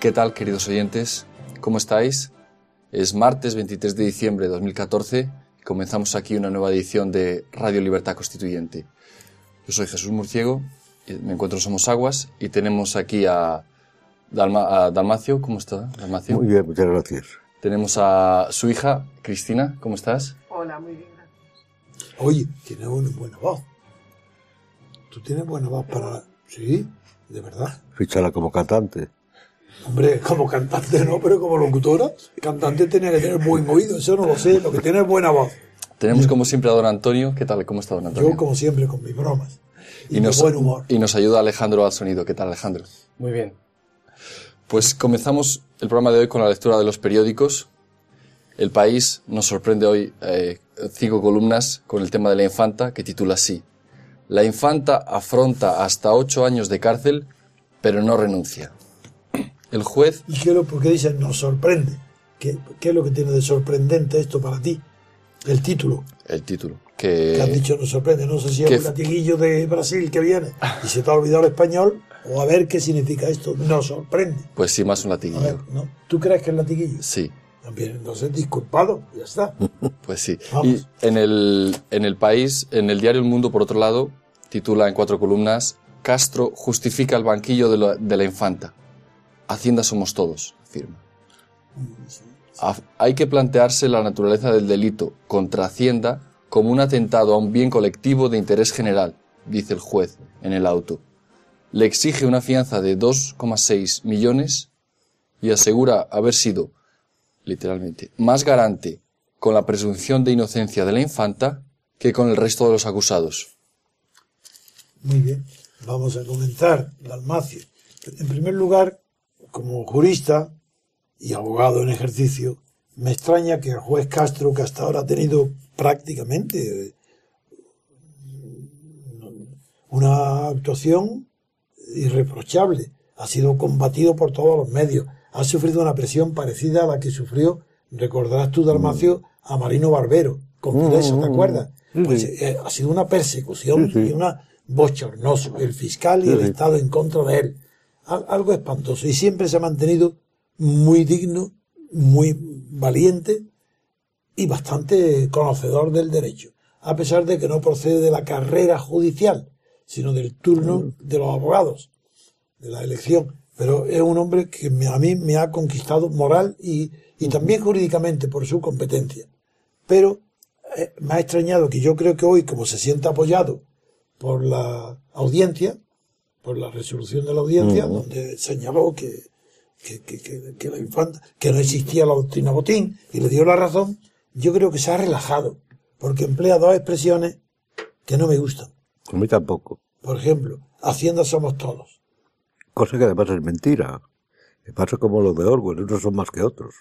¿Qué tal, queridos oyentes? ¿Cómo estáis? Es martes 23 de diciembre de 2014 y comenzamos aquí una nueva edición de Radio Libertad Constituyente. Yo soy Jesús Murciego, me encuentro en Somos Aguas y tenemos aquí a, Dalmacio. ¿Cómo está, Dalmacio? Muy bien, muchas gracias. Tenemos a su hija, Cristina. ¿Cómo estás? Hola, muy bien, gracias. Oye, tienes una buena voz. Tú tienes buena voz para... Sí, de verdad. Fichala como cantante. Hombre, como cantante no, pero como locutora, cantante tiene que tener buen oído, eso no lo sé, lo que tiene es buena voz. Tenemos como siempre a don Antonio. ¿Qué tal? ¿Cómo está don Antonio? Yo como siempre con mis bromas. Y, nos, buen humor. Y nos ayuda Alejandro al sonido. ¿Qué tal Alejandro? Muy bien. Pues comenzamos el programa de hoy con la lectura de los periódicos. El País nos sorprende hoy eh, cinco columnas con el tema de la infanta que titula así. La infanta afronta hasta ocho años de cárcel, pero no renuncia. El juez... ¿Y qué lo, por qué dice nos sorprende? ¿Qué, ¿Qué, es lo que tiene de sorprendente esto para ti? El título. El título. Que, que has dicho nos sorprende. No sé si es un latiguillo de Brasil que viene y se te ha olvidado el español o a ver qué significa esto. Nos sorprende. Pues sí, más un latiguillo. ¿no? ¿Tú crees que es latiguillo? Sí. También, entonces disculpado, ya está. pues sí. Y en el, en el país, en el diario El Mundo, por otro lado, titula en cuatro columnas, Castro justifica el banquillo de la, de la infanta. Hacienda somos todos, afirma. Hay que plantearse la naturaleza del delito contra Hacienda como un atentado a un bien colectivo de interés general, dice el juez en el auto. Le exige una fianza de 2,6 millones y asegura haber sido, literalmente, más garante con la presunción de inocencia de la infanta que con el resto de los acusados. Muy bien, vamos a comenzar, Dalmacio. En primer lugar, como jurista y abogado en ejercicio, me extraña que el juez Castro, que hasta ahora ha tenido prácticamente eh, una actuación irreprochable, ha sido combatido por todos los medios, ha sufrido una presión parecida a la que sufrió, recordarás tú, Dalmacio, a Marino Barbero, con eso, ¿te acuerdas? Pues eh, ha sido una persecución y una bochornoso, el fiscal y el Estado en contra de él algo espantoso. Y siempre se ha mantenido muy digno, muy valiente y bastante conocedor del derecho, a pesar de que no procede de la carrera judicial, sino del turno de los abogados, de la elección. Pero es un hombre que a mí me ha conquistado moral y, también jurídicamente por su competencia. Pero eh, me ha extrañado que yo creo que hoy, como se siente apoyado por la audiencia, por la resolución de la audiencia, donde señaló que, que, que, que, la infanta, que no existía la doctrina Botín y le dio la razón, yo creo que se ha relajado, porque emplea dos expresiones que no me gustan. A mí tampoco. Por ejemplo, Hacienda somos todos. Cosa que además es mentira. Me pasa como lo de Orwell, unos son más que otros.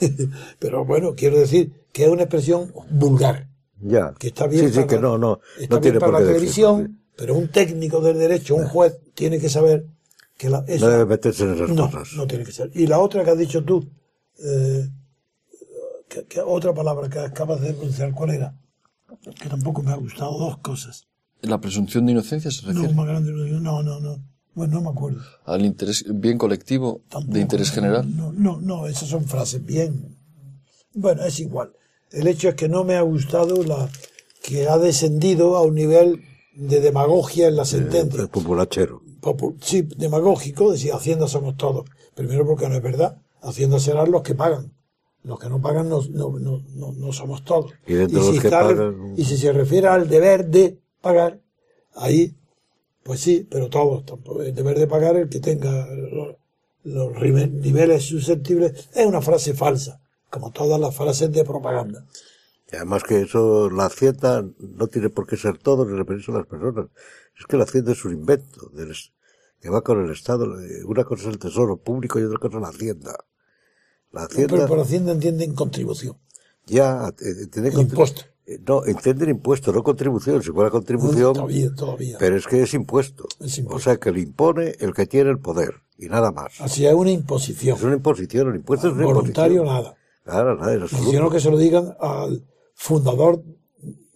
Pero bueno, quiero decir que es una expresión vulgar. Ya. Que está bien sí, sí, que no, no. Está no tiene para por la televisión, pero un técnico del derecho, un juez, tiene que saber que la, no debe meterse en esas no, cosas. No tiene que ser. Y la otra que has dicho tú, eh, que, otra palabra que acabas de pronunciar, ¿cuál era? Que tampoco me ha gustado, dos cosas. ¿La presunción de inocencia se refiere? No, más grande, no, no, no. Bueno, no me acuerdo. ¿Al interés, bien colectivo de interés general? No, no, no, esas son frases bien. Bueno, es igual. El hecho es que no me ha gustado la que ha descendido a un nivel de demagogia en la sentencia. El populachero. sí, demagógico, decir, Hacienda somos todos. Primero porque no es verdad. Hacienda serán los que pagan. Los que no pagan no, no, no, no somos todos. Y, si que pagan... y si se refiere al deber de pagar, ahí, pues sí, pero todos. El deber de pagar el que tenga los, los niveles susceptibles es una frase falsa, como todas las frases de propaganda. Y además que eso, la hacienda no tiene por qué ser todo ni referirse a las personas. Es que la hacienda es un invento que va con el Estado. Una cosa es el tesoro público y otra cosa es la hacienda. La hacienda. Pero por hacienda entienden contribución. Ya, entienden impuesto. Eh, no, entienden impuesto, no contribución. Si fuera contribución. todavía, todavía. Pero es que es impuesto. es impuesto. O sea que le impone el que tiene el poder. Y nada más. Así es una imposición. Es una imposición. El impuesto es una Voluntario imposición. nada. Claro, nada, en absoluto. Sino que se lo digan al fundador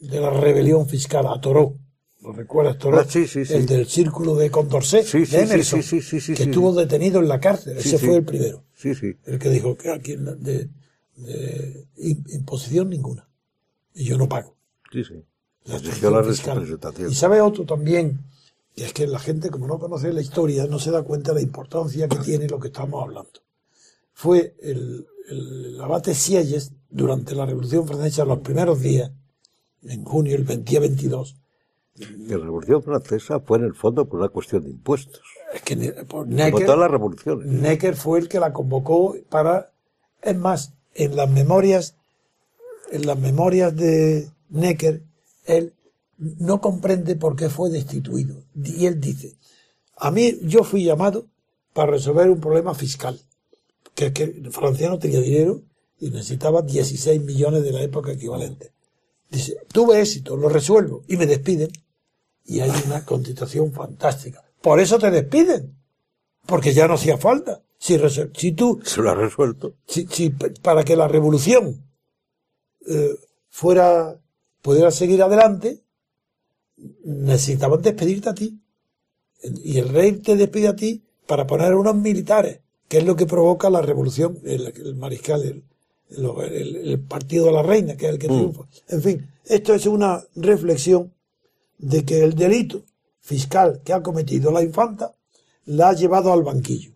de la rebelión fiscal, a Toró, ¿Lo recuerdas, Toro? Ah, sí, sí, sí. El del círculo de Condorcet, Sí, sí, de Emerson, que estuvo detenido en la cárcel. Ese fue el primero. Sí, sí. El que dijo que aquí de, de- de im- imposición ninguna. Y yo no pago. Sí, sí. La la. Y sabe otro también, que es que la gente, como no conoce la historia, no se da cuenta de la importancia que tiene lo que estamos hablando. Fue el, el abate Sieyes, durante la Revolución Francesa, los primeros días, en junio, el 20 22, La Revolución Francesa fue en el fondo por una cuestión de impuestos. es que Como Necker, todas las revoluciones. Necker fue el que la convocó para, es más, en las memorias, en las memorias de Necker, él no comprende por qué fue destituido. Y él dice, a mí yo fui llamado para resolver un problema fiscal, que es que Francia no tenía dinero y necesitaba 16 millones de la época equivalente. Dice, tuve éxito, lo resuelvo y me despiden. Y hay una contestación fantástica. Por eso te despiden. Porque ya no hacía falta. Si, si tú, Se lo ha resuelto. si, si para que la revolución eh, fuera, pudiera seguir adelante, necesitaban despedirte a ti. Y el rey te despide a ti para poner unos militares, que es lo que provoca la revolución, el, el mariscal, el, el- el- partido de la reina, que es el que triunfa. En fin, esto es una reflexión de que el delito fiscal que ha cometido la infanta la ha llevado al banquillo.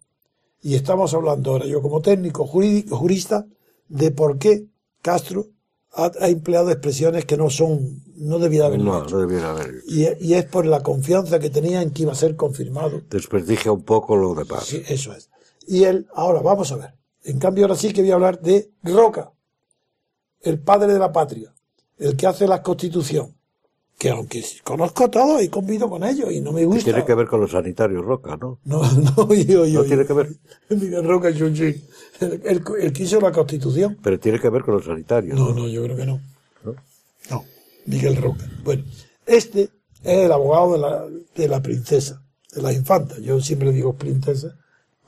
Y estamos hablando ahora, yo como técnico jurídico, jurista, de por qué Castro ha, ha empleado expresiones que no son, no debía haberlo No, hecho. no debiera haber. Y, y es por la confianza que tenía en que iba a ser confirmado. Desperdicia un poco lo demás. Sí, eso es. Y él, ahora vamos a ver. En cambio, ahora sí que voy a hablar de Roca, el padre de la patria, el que hace la constitución. Que aunque conozco a todos y convido con ellos y no me gusta. Tiene que ver con los sanitarios Roca, ¿no? No, no, yo, yo, No tiene que ver. Miguel Roca Chuchi, el, el, el que hizo la constitución. Pero tiene que ver con los sanitarios. No, no, yo creo que no. ¿no? No, Miguel Roca. Bueno, este es el abogado de la, de la princesa, de la infanta. Yo siempre digo princesa,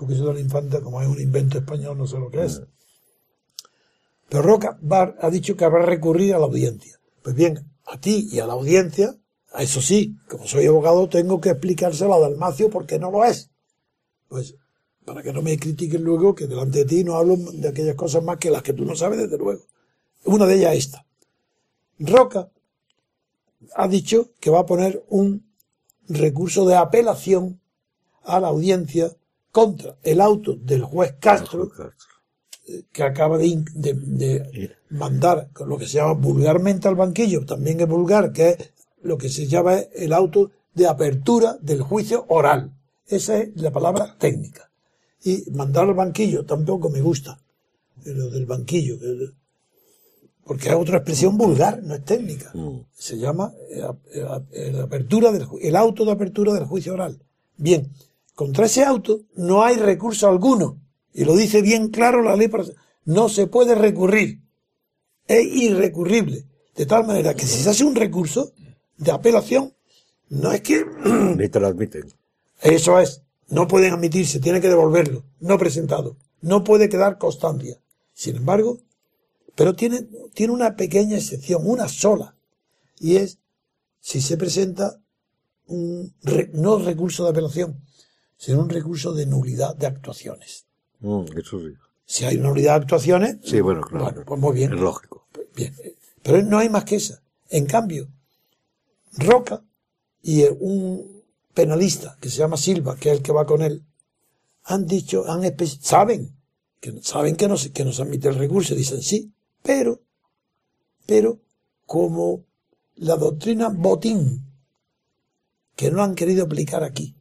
porque eso de la infanta, como es un invento español, no sé lo que es. Pero Roca ha dicho que habrá recurrir a la audiencia. Pues bien, a ti y a la audiencia, a eso sí, como soy abogado, tengo que explicárselo a Dalmacio porque no lo es. Pues, para que no me critiquen luego que delante de ti no hablo de aquellas cosas más que las que tú no sabes, desde luego. Una de ellas esta. Roca ha dicho que va a poner un recurso de apelación a la audiencia contra el auto del juez Castro que acaba de, in- de- de mandar lo que se llama vulgarmente al banquillo, también es vulgar, que es lo que se llama el auto de apertura del juicio oral. Esa es la palabra técnica. Y mandar al banquillo tampoco me gusta, eh, lo del banquillo, eh, porque es otra expresión vulgar, no es técnica. Se llama eh, eh, eh, la apertura del, el auto de apertura del juicio oral. Bien, contra ese auto no hay recurso alguno. Y lo dice bien claro la ley. para- No se puede recurrir. Es irrecurrible. De tal manera que si se hace un recurso de apelación, no es que Ni te lo admiten. eso es, no pueden admitirse, tiene que devolverlo, no presentado, no puede quedar constancia. Sin embargo, pero tiene, tiene una pequeña excepción, una sola, y es si se presenta un, no recurso de apelación, sino un recurso de nulidad de actuaciones. Mm, eso sí. Si hay nulidad de actuaciones, Sí, bueno, claro. bueno, pues muy bien. Es lógico. Bien. Pero no hay más que esa. En cambio, Roca y un penalista que se llama Silva, que es el que va con él, han dicho, han saben, que saben que no, se- que no se admite el recurso, dicen sí, pero, pero, como la doctrina botín, que no han querido aplicar aquí,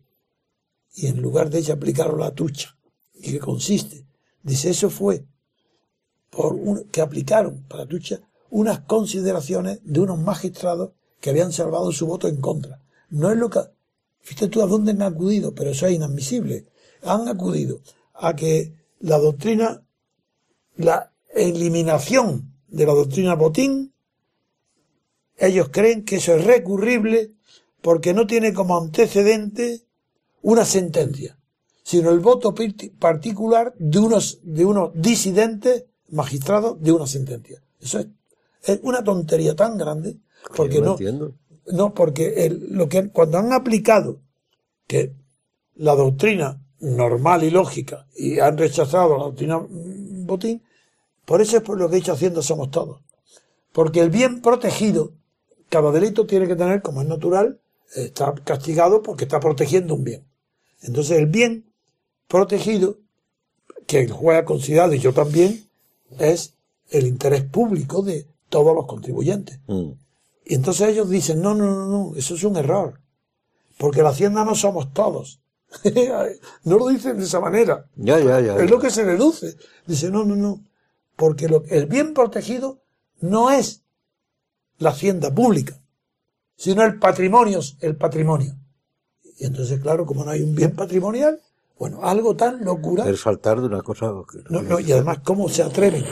y en lugar de ella aplicaron la tucha, y que consiste, dice, eso fue por un- que aplicaron para Tucha unas consideraciones de unos magistrados que habían salvado su voto en contra. No es lo que... Fíjate tú a dónde han acudido, pero eso es inadmisible. Han acudido a que la doctrina, la eliminación de la doctrina Botín, ellos creen que eso es recurrible porque no tiene como antecedente una sentencia, sino el voto parti- particular de unos, de unos disidentes magistrados de una sentencia. Eso es, es una tontería tan grande porque Yo no no, entiendo. No, porque el- lo que cuando han aplicado que la doctrina normal y lógica y han rechazado la doctrina Botín, por eso es por lo que he dicho Hacienda somos todos. Porque el bien protegido, cada delito tiene que tener, como es natural, está castigado porque está protegiendo un bien. Entonces el bien protegido, que el juez ha considerado, y yo también, es el interés público de todos los contribuyentes. Mm. Y entonces ellos dicen, no, no, no, no, eso es un error. Porque la hacienda no somos todos. no lo dicen de esa manera. Ya, ya, ya. Es lo que se deduce. Dice, no, no, no. Porque lo- el bien protegido no es la hacienda pública, sino el patrimonio, el patrimonio. Y entonces, claro, como no hay un bien patrimonial, bueno, algo tan locura. Es saltar de una cosa. que- No, no, y además, ¿cómo se atreven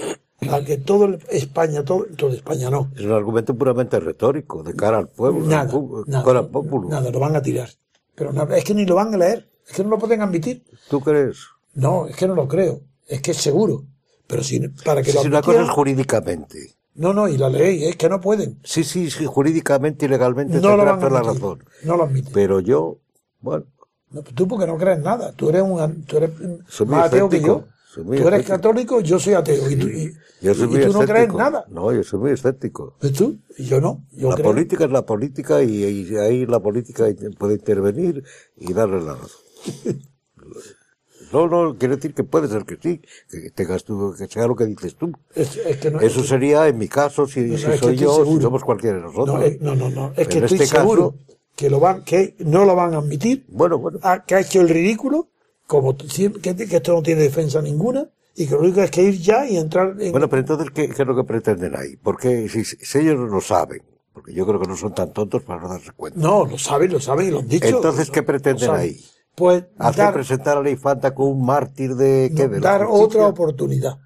a que todo el- España, todo, todo España no, Es un argumento puramente retórico, de cara al pueblo, Nada, al cara al pueblo. nada, lo van a tirar. Pero nada, es que ni lo van a leer, es que no lo pueden admitir. ¿Tú crees? No, es que no lo creo, es que es seguro. Pero si, para que Si lo una cosa es jurídicamente. No, no, y la ley, es que no pueden. Sí, sí, sí, jurídicamente y legalmente No lo tendrás van a toda la razón. No lo admiten. Pero yo, bueno, No, tú porque no crees nada. Tú eres, un, tú eres Soy más ateo que yo. Soy Tú eres escéptico. católico, yo soy ateo. Y tú, y- yo soy y muy tú no crees nada. No, yo soy muy escéptico. ¿Ves tú? Y yo no. Yo la creo. política es la política y, y ahí la política puede intervenir y darle la razón. No, no, quiere decir que puede ser que sí, que tengas tú, que sea lo que dices tú. Es, es que no, Eso sería, en mi caso, si, No, soy yo, si somos cualquiera de nosotros. no, no, no, no. Es que estoy este caso- seguro que lo van, que no lo van a admitir. Bueno, bueno. Ah, que ha hecho el ridículo, como que, que esto no tiene defensa ninguna, y que lo único es que ir ya y entrar en. Bueno, pero entonces, ¿qué, qué es lo que pretenden ahí? Porque si, si ellos no lo saben, porque yo creo que no son tan tontos para no darse cuenta. no, lo saben, lo saben y lo han dicho. Entonces, ¿qué pretenden ahí? Pues Hacer dar, presentar a la infanta como un mártir de, dar otra oportunidad.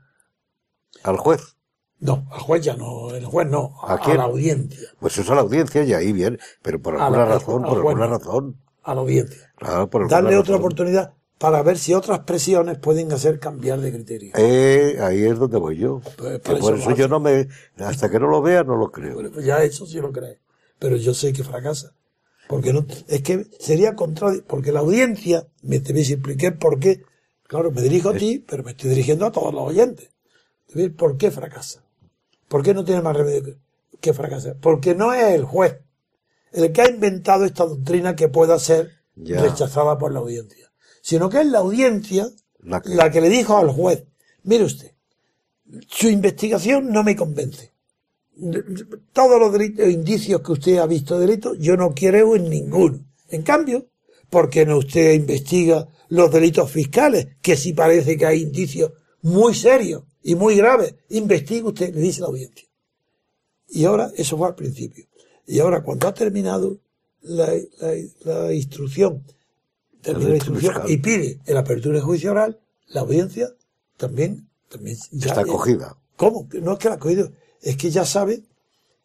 al juez. No, al juez ya no, el juez no, ¿A a, quién? la audiencia, Pues eso a la audiencia y ahí bien, pero por A alguna la- razón, por alguna razón. a la audiencia. Claro, por alguna Darle otra razón. oportunidad para ver si otras presiones pueden hacer cambiar de criterio. Eh, ahí es donde voy yo. Pues, por eso yo no me, hasta que no lo vea, no lo creo. Pues ya eso sí lo cree. Pero yo sé que fracasa. Porque no, es que sería contrario, porque la audiencia, me te voy a explicar por qué. Claro, me dirijo a ti, pero me estoy dirigiendo a todos los oyentes. A ¿Por qué fracasa? ¿Por qué no tiene más remedio que, fracasar? Porque no es el juez el que ha inventado esta doctrina que pueda ser Ya. rechazada por la audiencia, sino que es la audiencia La que- la que le dijo al juez, mire usted, su investigación no me convence. Todos los delitos, indicios que usted ha visto de delitos, yo no creo en ninguno. En cambio, ¿por qué no usted investiga los delitos fiscales? Que sí parece que hay indicios muy serios y muy graves. Investigue usted, le dice la audiencia. Y ahora, eso fue al principio. Y ahora, cuando ha terminado la, la- la instrucción, termina la instrucción y pide el apertura de juicio oral, la audiencia también, también ya- Está acogida. ¿Cómo? No es que la ha cogido, es que ya sabe,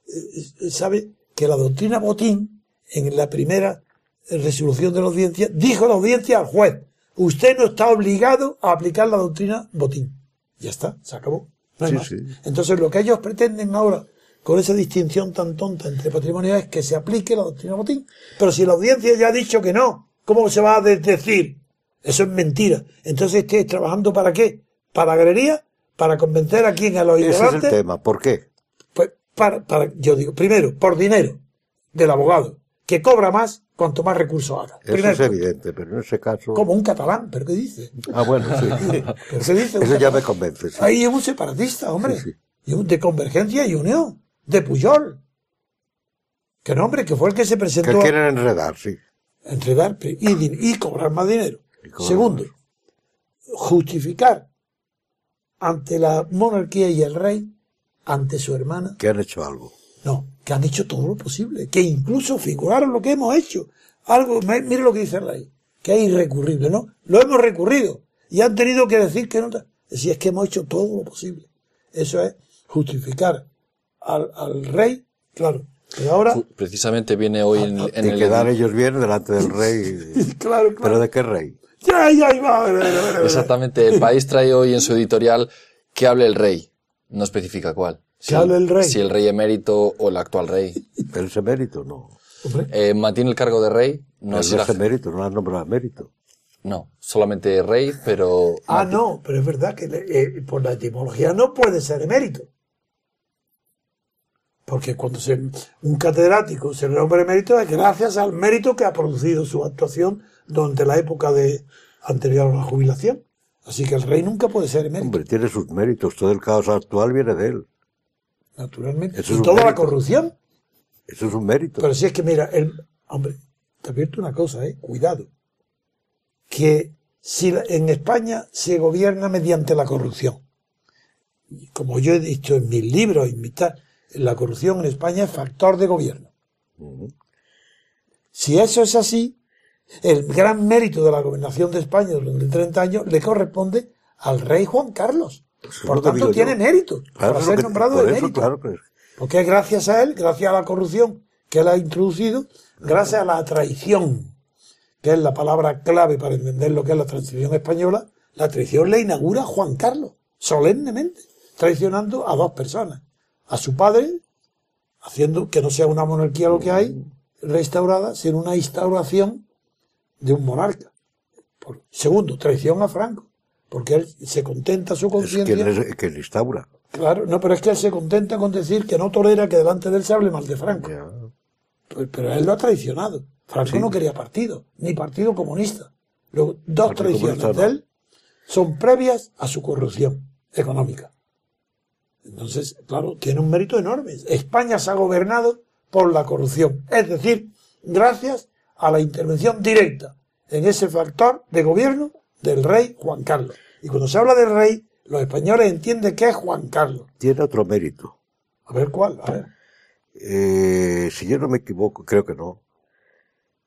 eh, sabe que la doctrina Botín, en la primera resolución de la audiencia, dijo la audiencia al juez, usted no está obligado a aplicar la doctrina Botín. Ya está, se acabó. No hay Sí, más. sí. Entonces lo que ellos pretenden ahora, con esa distinción tan tonta entre patrimonio, es que se aplique la doctrina Botín. Pero si la audiencia ya ha dicho que no, ¿cómo se va a desdecir? Eso es mentira. Entonces estés trabajando para qué? ¿Para agrería? ¿Para convencer a quién? A los Ese es el tema. ¿Por qué? Pues para, para, yo digo, primero, por dinero del abogado, que cobra más cuanto más recursos haga. Eso es evidente, pero en ese caso. como un catalán, ¿pero qué dice? Ah, bueno, sí. ¿Pero qué dice? un Eso ya me convence. sí. Ahí es un separatista, hombre. Sí, sí. Y un de convergencia y unión. De Puyol. Que no, hombre, que fue el que se presentó Que a quieren enredar, sí. entregar y, cobrar más dinero. Cobrar Segundo, más. justificar ante la monarquía y el rey, ante su hermana, Que han hecho algo. no, que han hecho todo lo posible, que incluso figuraron lo que hemos hecho. Algo, mire lo que dice el rey, que es irrecurrible, ¿no? Lo hemos recurrido y han tenido que decir que no. Si es que hemos hecho todo lo posible. Eso es justificar al, al rey, claro. Pero ahora, Precisamente viene hoy en, en y el quedar ellos bien delante del rey. claro, claro. ¿Pero de qué rey? Ya, ya, ya. Exactamente, el país trae hoy en su editorial que hable el rey. No especifica cuál. Que hable el rey. Si el rey emérito o el actual rey. ¿El ese mérito? No. Eh, mantiene el cargo de rey. No No es la- es emérito, no han nombrado emérito. No, solamente rey, pero. Ah, no, pero es verdad que eh, por la etimología no puede ser emérito. Porque cuando se, un catedrático se le nombra emérito es gracias al mérito que ha producido su actuación durante la época de anterior a la jubilación. Así que el rey nunca puede ser emérito, Hombre, tiene sus méritos. Todo el caos actual viene de él. Naturalmente. Eso y toda la corrupción. Eso es un mérito. Pero si es que mira, el, hombre, te advierto una cosa, eh, cuidado. Que si la- en España se gobierna mediante la corrupción, como yo he dicho en mis libros en mis tal, la corrupción en España es factor de gobierno. Si eso es así, el gran mérito de la gobernación de España durante 30 años le corresponde al rey Juan Carlos. Por tanto, tiene yo. mérito Claro, para ser que- nombrado por de eso, mérito. claro que- Porque es gracias a él, gracias a la corrupción que él ha introducido, gracias a la traición, que es la palabra clave para entender lo que es la transición española, la traición le inaugura Juan Carlos, solemnemente, traicionando a dos personas. A su padre, haciendo que no sea una monarquía lo que hay, restaurada, sino una instauración de un monarca. Por- segundo, traición a Franco, porque él se contenta su conciencia. es, quien le instaura. Claro, no, pero es que él se contenta con decir que no tolera que delante de él se hable mal de Franco. Ya. Pues- pero él lo ha traicionado. Franco Sí. no quería partido, ni partido comunista. Luego, dos Partido traiciones Comunista de él son previas a su corrupción económica. Entonces, claro, tiene un mérito enorme. España se ha gobernado por la corrupción. Es decir, gracias a la intervención directa en ese factor de gobierno del rey Juan Carlos. Y cuando se habla del rey, los españoles entienden que es Juan Carlos. Tiene otro mérito. A ver cuál, a ver. Eh, si yo no me equivoco, creo que no.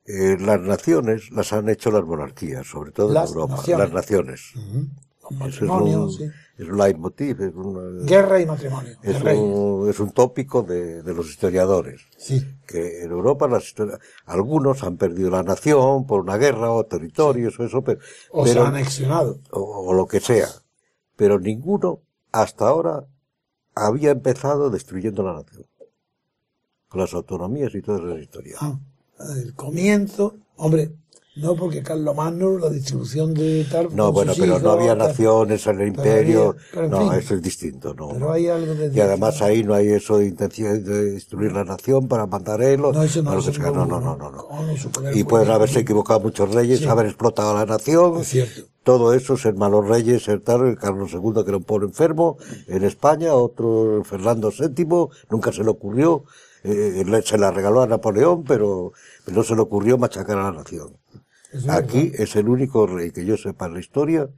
Eh, las naciones las han hecho las monarquías, sobre todo Las en Europa. naciones. Las naciones. Eso es un, sí. es un leitmotiv, es un, Guerra y matrimonio. es un, es un tópico de, de los historiadores. Sí. Que en Europa las algunos han perdido la nación por una guerra o territorios o eso, pero, O se pero- ha anexionado. o, o lo que sea. Pero ninguno hasta ahora había empezado destruyendo la nación. Con las autonomías y todas esas historias. Ah, el comienzo. Hombre, no porque Carlos Magno, la distribución de tal. No, con bueno, pero no había naciones en el imperio. había- pero en no, fin. eso es distinto, no. Pero hay algo de. Y además ahí no hay eso de intención de destruir la nación para mandar él o No, eso no, eso no, no, no, no, Y pueden haberse equivocado muchos reyes, Sí. haber explotado a la nación. Es cierto. Todo eso, ser malos reyes, ser tal, Carlos II que era un pobre enfermo, en España, otro Fernando VII, nunca se le ocurrió, eh, le- se la regaló a Napoleón, pero, pero no se le ocurrió machacar a la nación. Es Aquí es el único rey que yo sepa en la historia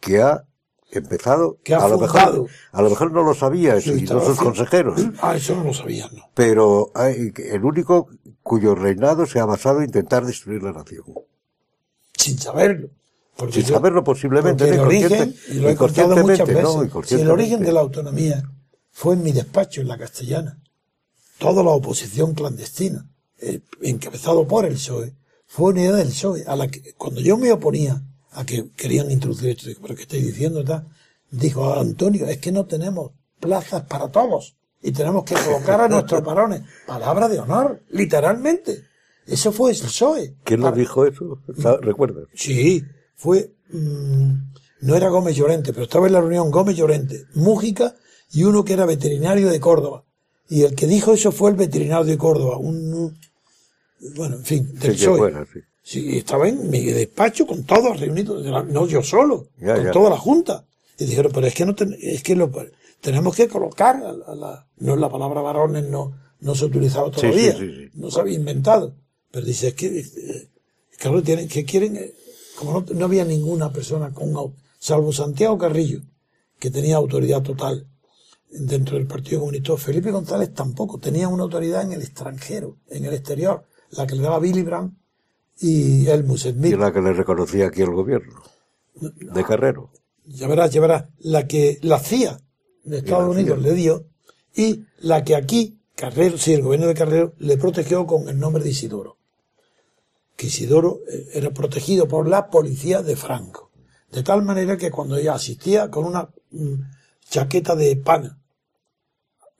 que ha empezado, Que ha a lo mejor, a lo mejor no lo sabía, y no sus consejeros, Ah, eso no lo sabía, ¿no? pero hay- el único cuyo reinado se ha basado en intentar destruir la nación. Sin saberlo. Sin yo- saberlo posiblemente, el origen, y lo he contado muchas inconscientemente, veces, ¿no? si el origen de la autonomía fue en mi despacho, en la castellana, toda la oposición clandestina, eh, encabezado por el PSOE, fue una idea del PSOE, a la que, cuando yo me oponía a que querían introducir esto, pero ¿qué estáis diciendo? tal? Dijo Antonio, es que no tenemos plazas para todos y tenemos que colocar a nuestros varones. Palabra de honor, literalmente. Eso fue el PSOE. ¿Quién lo Para- dijo eso? ¿Sabes? ¿Recuerdas? Sí, fue. mm, no era Gómez Llorente, pero estaba en la reunión Gómez Llorente, Mújica y uno que era veterinario de Córdoba. Y el que dijo eso fue el veterinario de Córdoba, un. Bueno, en fin, del Sí, PSOE. sí. Sí, estaba en mi despacho con todos reunidos, no yo solo, Ya, con ya. toda la junta. Y dijeron, pero es que no ten- es que lo, tenemos que colocar a la, a la- no la palabra varones no, no se ha utilizado Sí, todavía, sí, no se había inventado. Pero dice, es que, eh, claro, tienen, que quieren, eh, como no, no había ninguna persona con, salvo Santiago Carrillo, que tenía autoridad total dentro del Partido Comunista, Felipe González tampoco, tenía una autoridad en el extranjero, en el exterior, la que le daba Billy Brandt y Helmut Y Schmidt. la que le reconocía aquí el gobierno. De Carrero. Ya verás, ya verás, la que la CIA de Estados Unidos CIA. le dio y la que aquí Carrero, sí, el gobierno de Carrero le protegió con el nombre de Isidoro. Que Isidoro eh, era protegido por la policía de Franco. De tal manera que cuando ella asistía con una mm, chaqueta de pana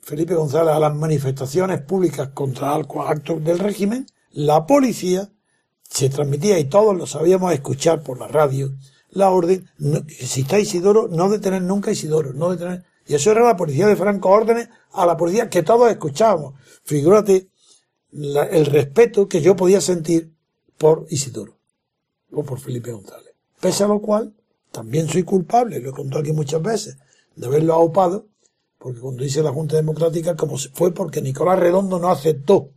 Felipe González a las manifestaciones públicas contra actos del régimen, la policía se transmitía y todos lo sabíamos escuchar por la radio, la orden, si está Isidoro, no detener nunca a Isidoro, no detener. Y eso era la policía de Franco órdenes a la policía que todos escuchábamos. Figúrate el respeto que yo podía sentir por Isidoro o por Felipe González. Pese a lo cual, también soy culpable, lo he contado aquí muchas veces, de haberlo aupado, porque cuando hice la Junta Democrática, como se fue porque Nicolás Redondo no aceptó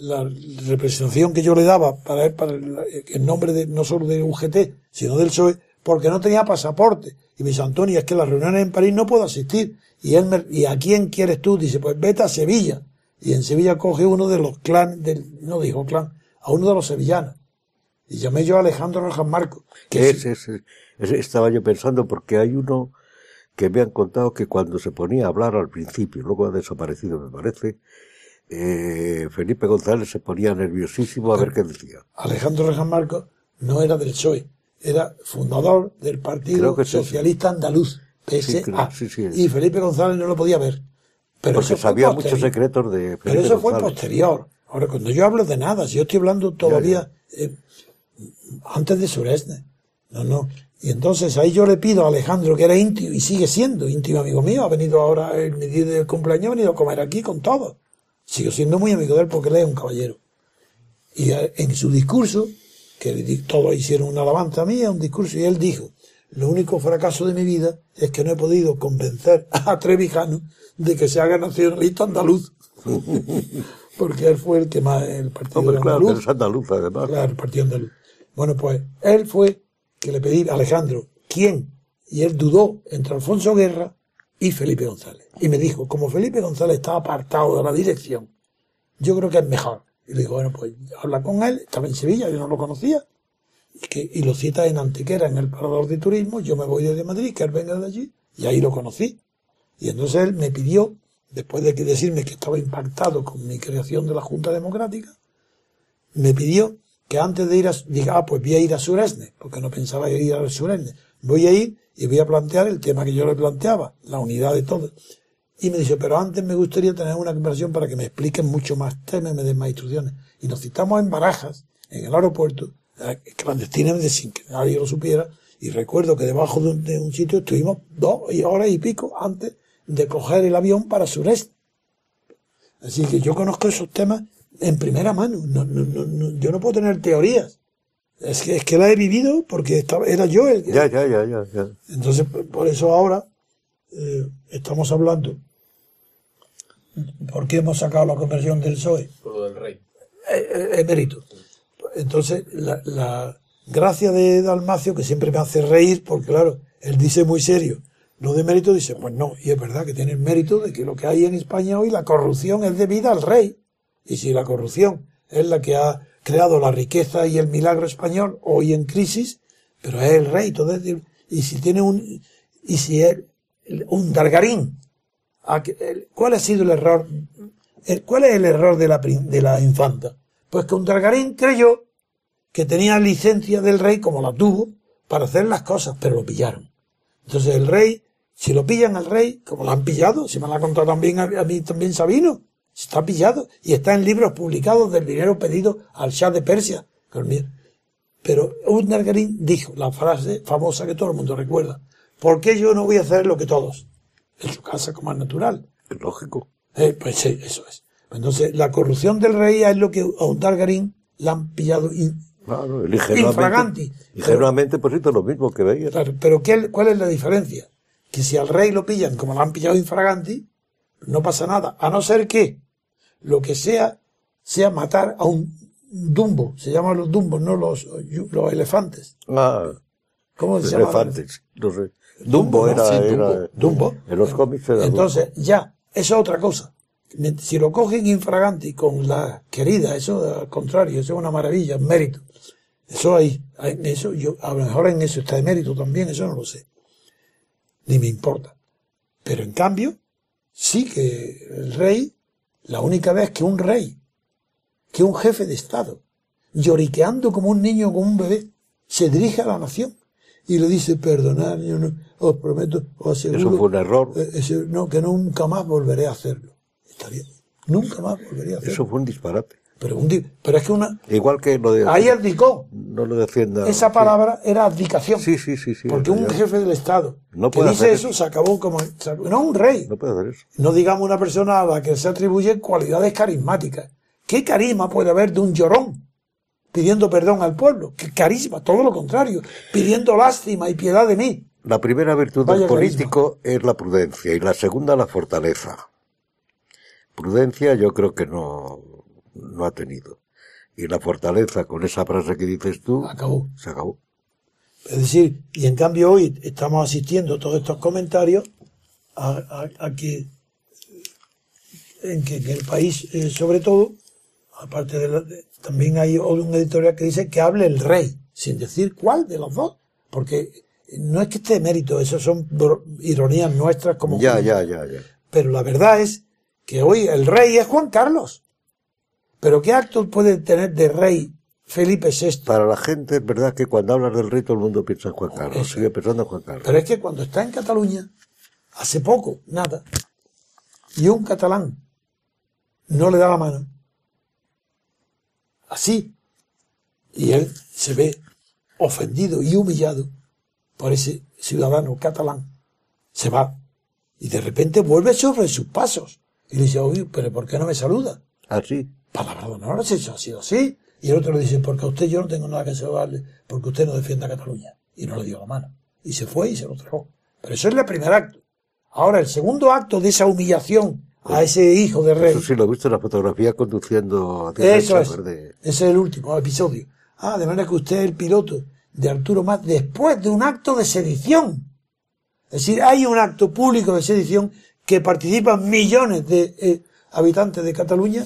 la representación que yo le daba para, para el, nombre de, no solo de UGT, sino del PSOE, porque no tenía pasaporte. Y me dice, Antonio, es que las reuniones en París no puedo asistir. Y él me, ¿y a quién quieres tú? Dice, pues vete a Sevilla. Y en Sevilla coge uno de los clanes del, no dijo clan, a uno de los sevillanos. Y llamé yo a Alejandro Rojas Marco. Que estaba yo pensando porque hay uno que me han contado que cuando se ponía a hablar al principio, luego ha desaparecido me parece, eh, Felipe González se ponía nerviosísimo a ver qué decía. Alejandro Rejan Marcos no era del PSOE, era fundador del Partido Socialista Andaluz, PSA. y Felipe González no lo podía ver. Pero Porque sabía muchos secretos de Felipe Pero eso fue posterior. Ahora, cuando yo hablo de nada, si yo estoy hablando todavía eh, antes de Suresne. No, no. Y entonces ahí yo le pido a Alejandro, que era íntimo y sigue siendo íntimo amigo mío, ha venido ahora mi día de cumpleaños, ha venido a comer aquí con todos. Sigo siendo muy amigo de él porque él es un caballero. Y en su discurso, que todos hicieron una alabanza mía, un discurso, y él dijo, lo único fracaso de mi vida es que no he podido convencer a Trevijano de que se haga nacionalista andaluz. porque él fue el que más, el partido Hombre, andaluz. Claro, andaluz, además. Claro, el partido andaluz. Bueno, pues él fue que le pedí a Alejandro, ¿quién? Y él dudó entre Alfonso Guerra y Felipe González. Y me dijo, como Felipe González estaba apartado de la dirección, yo creo que es mejor. Y le digo, bueno, pues habla con él, estaba en Sevilla, yo no lo conocía, y, que, y lo cita en Antequera, en el parador de turismo, yo me voy desde Madrid, que él venga de allí, y ahí lo conocí. Y entonces él me pidió, después de que decirme que estaba impactado con mi creación de la Junta Democrática, me pidió que antes de ir a, diga, ah, pues voy a ir a Suresne, porque no pensaba ir a Suresne. Voy a ir y voy a plantear el tema que yo le planteaba, la unidad de todo. Y me dice, pero antes me gustaría tener una conversación para que me expliquen mucho más temas me den más instrucciones. Y nos citamos en Barajas, en el aeropuerto, eh, clandestinamente sin que nadie lo supiera, y recuerdo que debajo de un, sitio estuvimos dos horas y pico antes de coger el avión para sureste. Así que yo conozco esos temas en primera mano. No, no, no, yo no puedo tener teorías. Es que, es que la he vivido porque estaba, era yo el que... Ya, ya, ya, ya, ya. Entonces, por eso ahora eh, estamos hablando. ¿Por qué hemos sacado la conversión del PSOE? Por lo del rey. Eh, eh Entonces, la, la gracia de Dalmacio, que siempre me hace reír, porque claro, él dice muy serio, lo de mérito dice, pues no, y es verdad que tiene el mérito de que lo que hay en España hoy, la corrupción es debida al rey. Y si la corrupción es la que ha creado la riqueza y el milagro español hoy en crisis, pero es el rey, todo y si tiene un, y si es un Dargarín, ¿cuál ha sido el error? ¿Cuál es el error de la, de la infanta? Pues que un Dargarín creyó que tenía licencia del rey, como la tuvo, para hacer las cosas, pero lo pillaron. Entonces el rey, si lo pillan al rey, como lo han pillado, si me lo ha contado también a mí también Sabino, Está pillado y está en libros publicados del dinero pedido al Shah de Persia. Pero Udnargarín dijo la frase famosa que todo el mundo recuerda. ¿Por qué yo no voy a hacer lo que todos? En su casa como es natural. Es lógico. Eh, pues sí, eso es. Entonces, la corrupción del rey es lo que a Udnargarín la han pillado claro, infraganti. Ingenuamente, pues es lo mismo que veía. Claro, pero ¿qué, ¿cuál es la diferencia? Que si al rey lo pillan como lo han pillado infraganti, no pasa nada. A no ser que lo que sea, sea matar a un dumbo. Se llaman los dumbos, no los, los elefantes. Ah, ¿Cómo se llama? Elefantes, no sé. Dumbo, era, Dumbo. En los cómics era Entonces, ya, eso es otra cosa. Si lo cogen infraganti con la querida, eso al contrario, eso es una maravilla, mérito. Eso ahí, eso yo, a lo mejor en eso está de mérito también, eso no lo sé. Ni me importa. Pero en cambio, sí que el rey la única vez que un rey, que un jefe de Estado, lloriqueando como un niño, como un bebé, se dirige a la nación y le dice, perdonad, yo no, os prometo, os aseguro. Eso fue un error. eh, no, que nunca más volveré a hacerlo. Está bien. Nunca más volveré a hacerlo. Eso fue un disparate. Pero, un pero es que una. Igual que lo de... Ahí abdicó. No lo defienda... Esa sí. palabra era abdicación. Sí, sí, sí. sí Porque un jefe del Estado No que puede dice hacer eso se acabó como. se No un rey. No puede hacer eso. No digamos una persona a la que se atribuyen cualidades carismáticas. ¿Qué carisma puede haber de un llorón pidiendo perdón al pueblo? ¿Qué carisma? Todo lo contrario. Pidiendo lástima y piedad de mí. La primera virtud Vaya del político es la prudencia y la segunda la fortaleza. Prudencia yo creo que no, no ha tenido. Y la fortaleza, con esa frase que dices tú, Acabó. se acabó. Es decir, y en cambio hoy estamos asistiendo todos estos comentarios a, a- a que en que, que el país, eh, sobre todo, aparte de, la- de- también hay un editorial que dice que hable el rey, sin decir cuál de los dos, porque no es que esté de mérito, eso son ironías nuestras como Ya, ya, ya, ya. pero la verdad es que hoy el rey es Juan Carlos. Pero ¿qué acto puede tener de rey Felipe VI? Para la gente es verdad que cuando hablas del rey todo el mundo piensa en Juan Carlos, Eso. sigue pensando en Juan Carlos. Pero es que cuando está en Cataluña, hace poco, nada, y un catalán no le da la mano, así, y él se ve ofendido y humillado por ese ciudadano catalán, se va, y de repente vuelve sobre sus pasos, y le dice, oye, pero ¿por qué no me saluda? Así. Palabra de honor, eso ha sido así. Y el otro le dice, porque a usted yo no tengo nada que saludarle, porque usted no defiende a Cataluña. Y no le dio la mano. Y se fue y se lo trajo. Pero eso es el primer acto. Ahora, el segundo acto de esa humillación a ese hijo de rey, Eso sí lo he visto en la fotografía conduciendo hacia eso es. Ese es el último episodio. Ah, de manera que usted es el piloto de Arturo Más después de un acto de sedición. Es decir, hay un acto público de sedición que participan millones de eh, habitantes de Cataluña,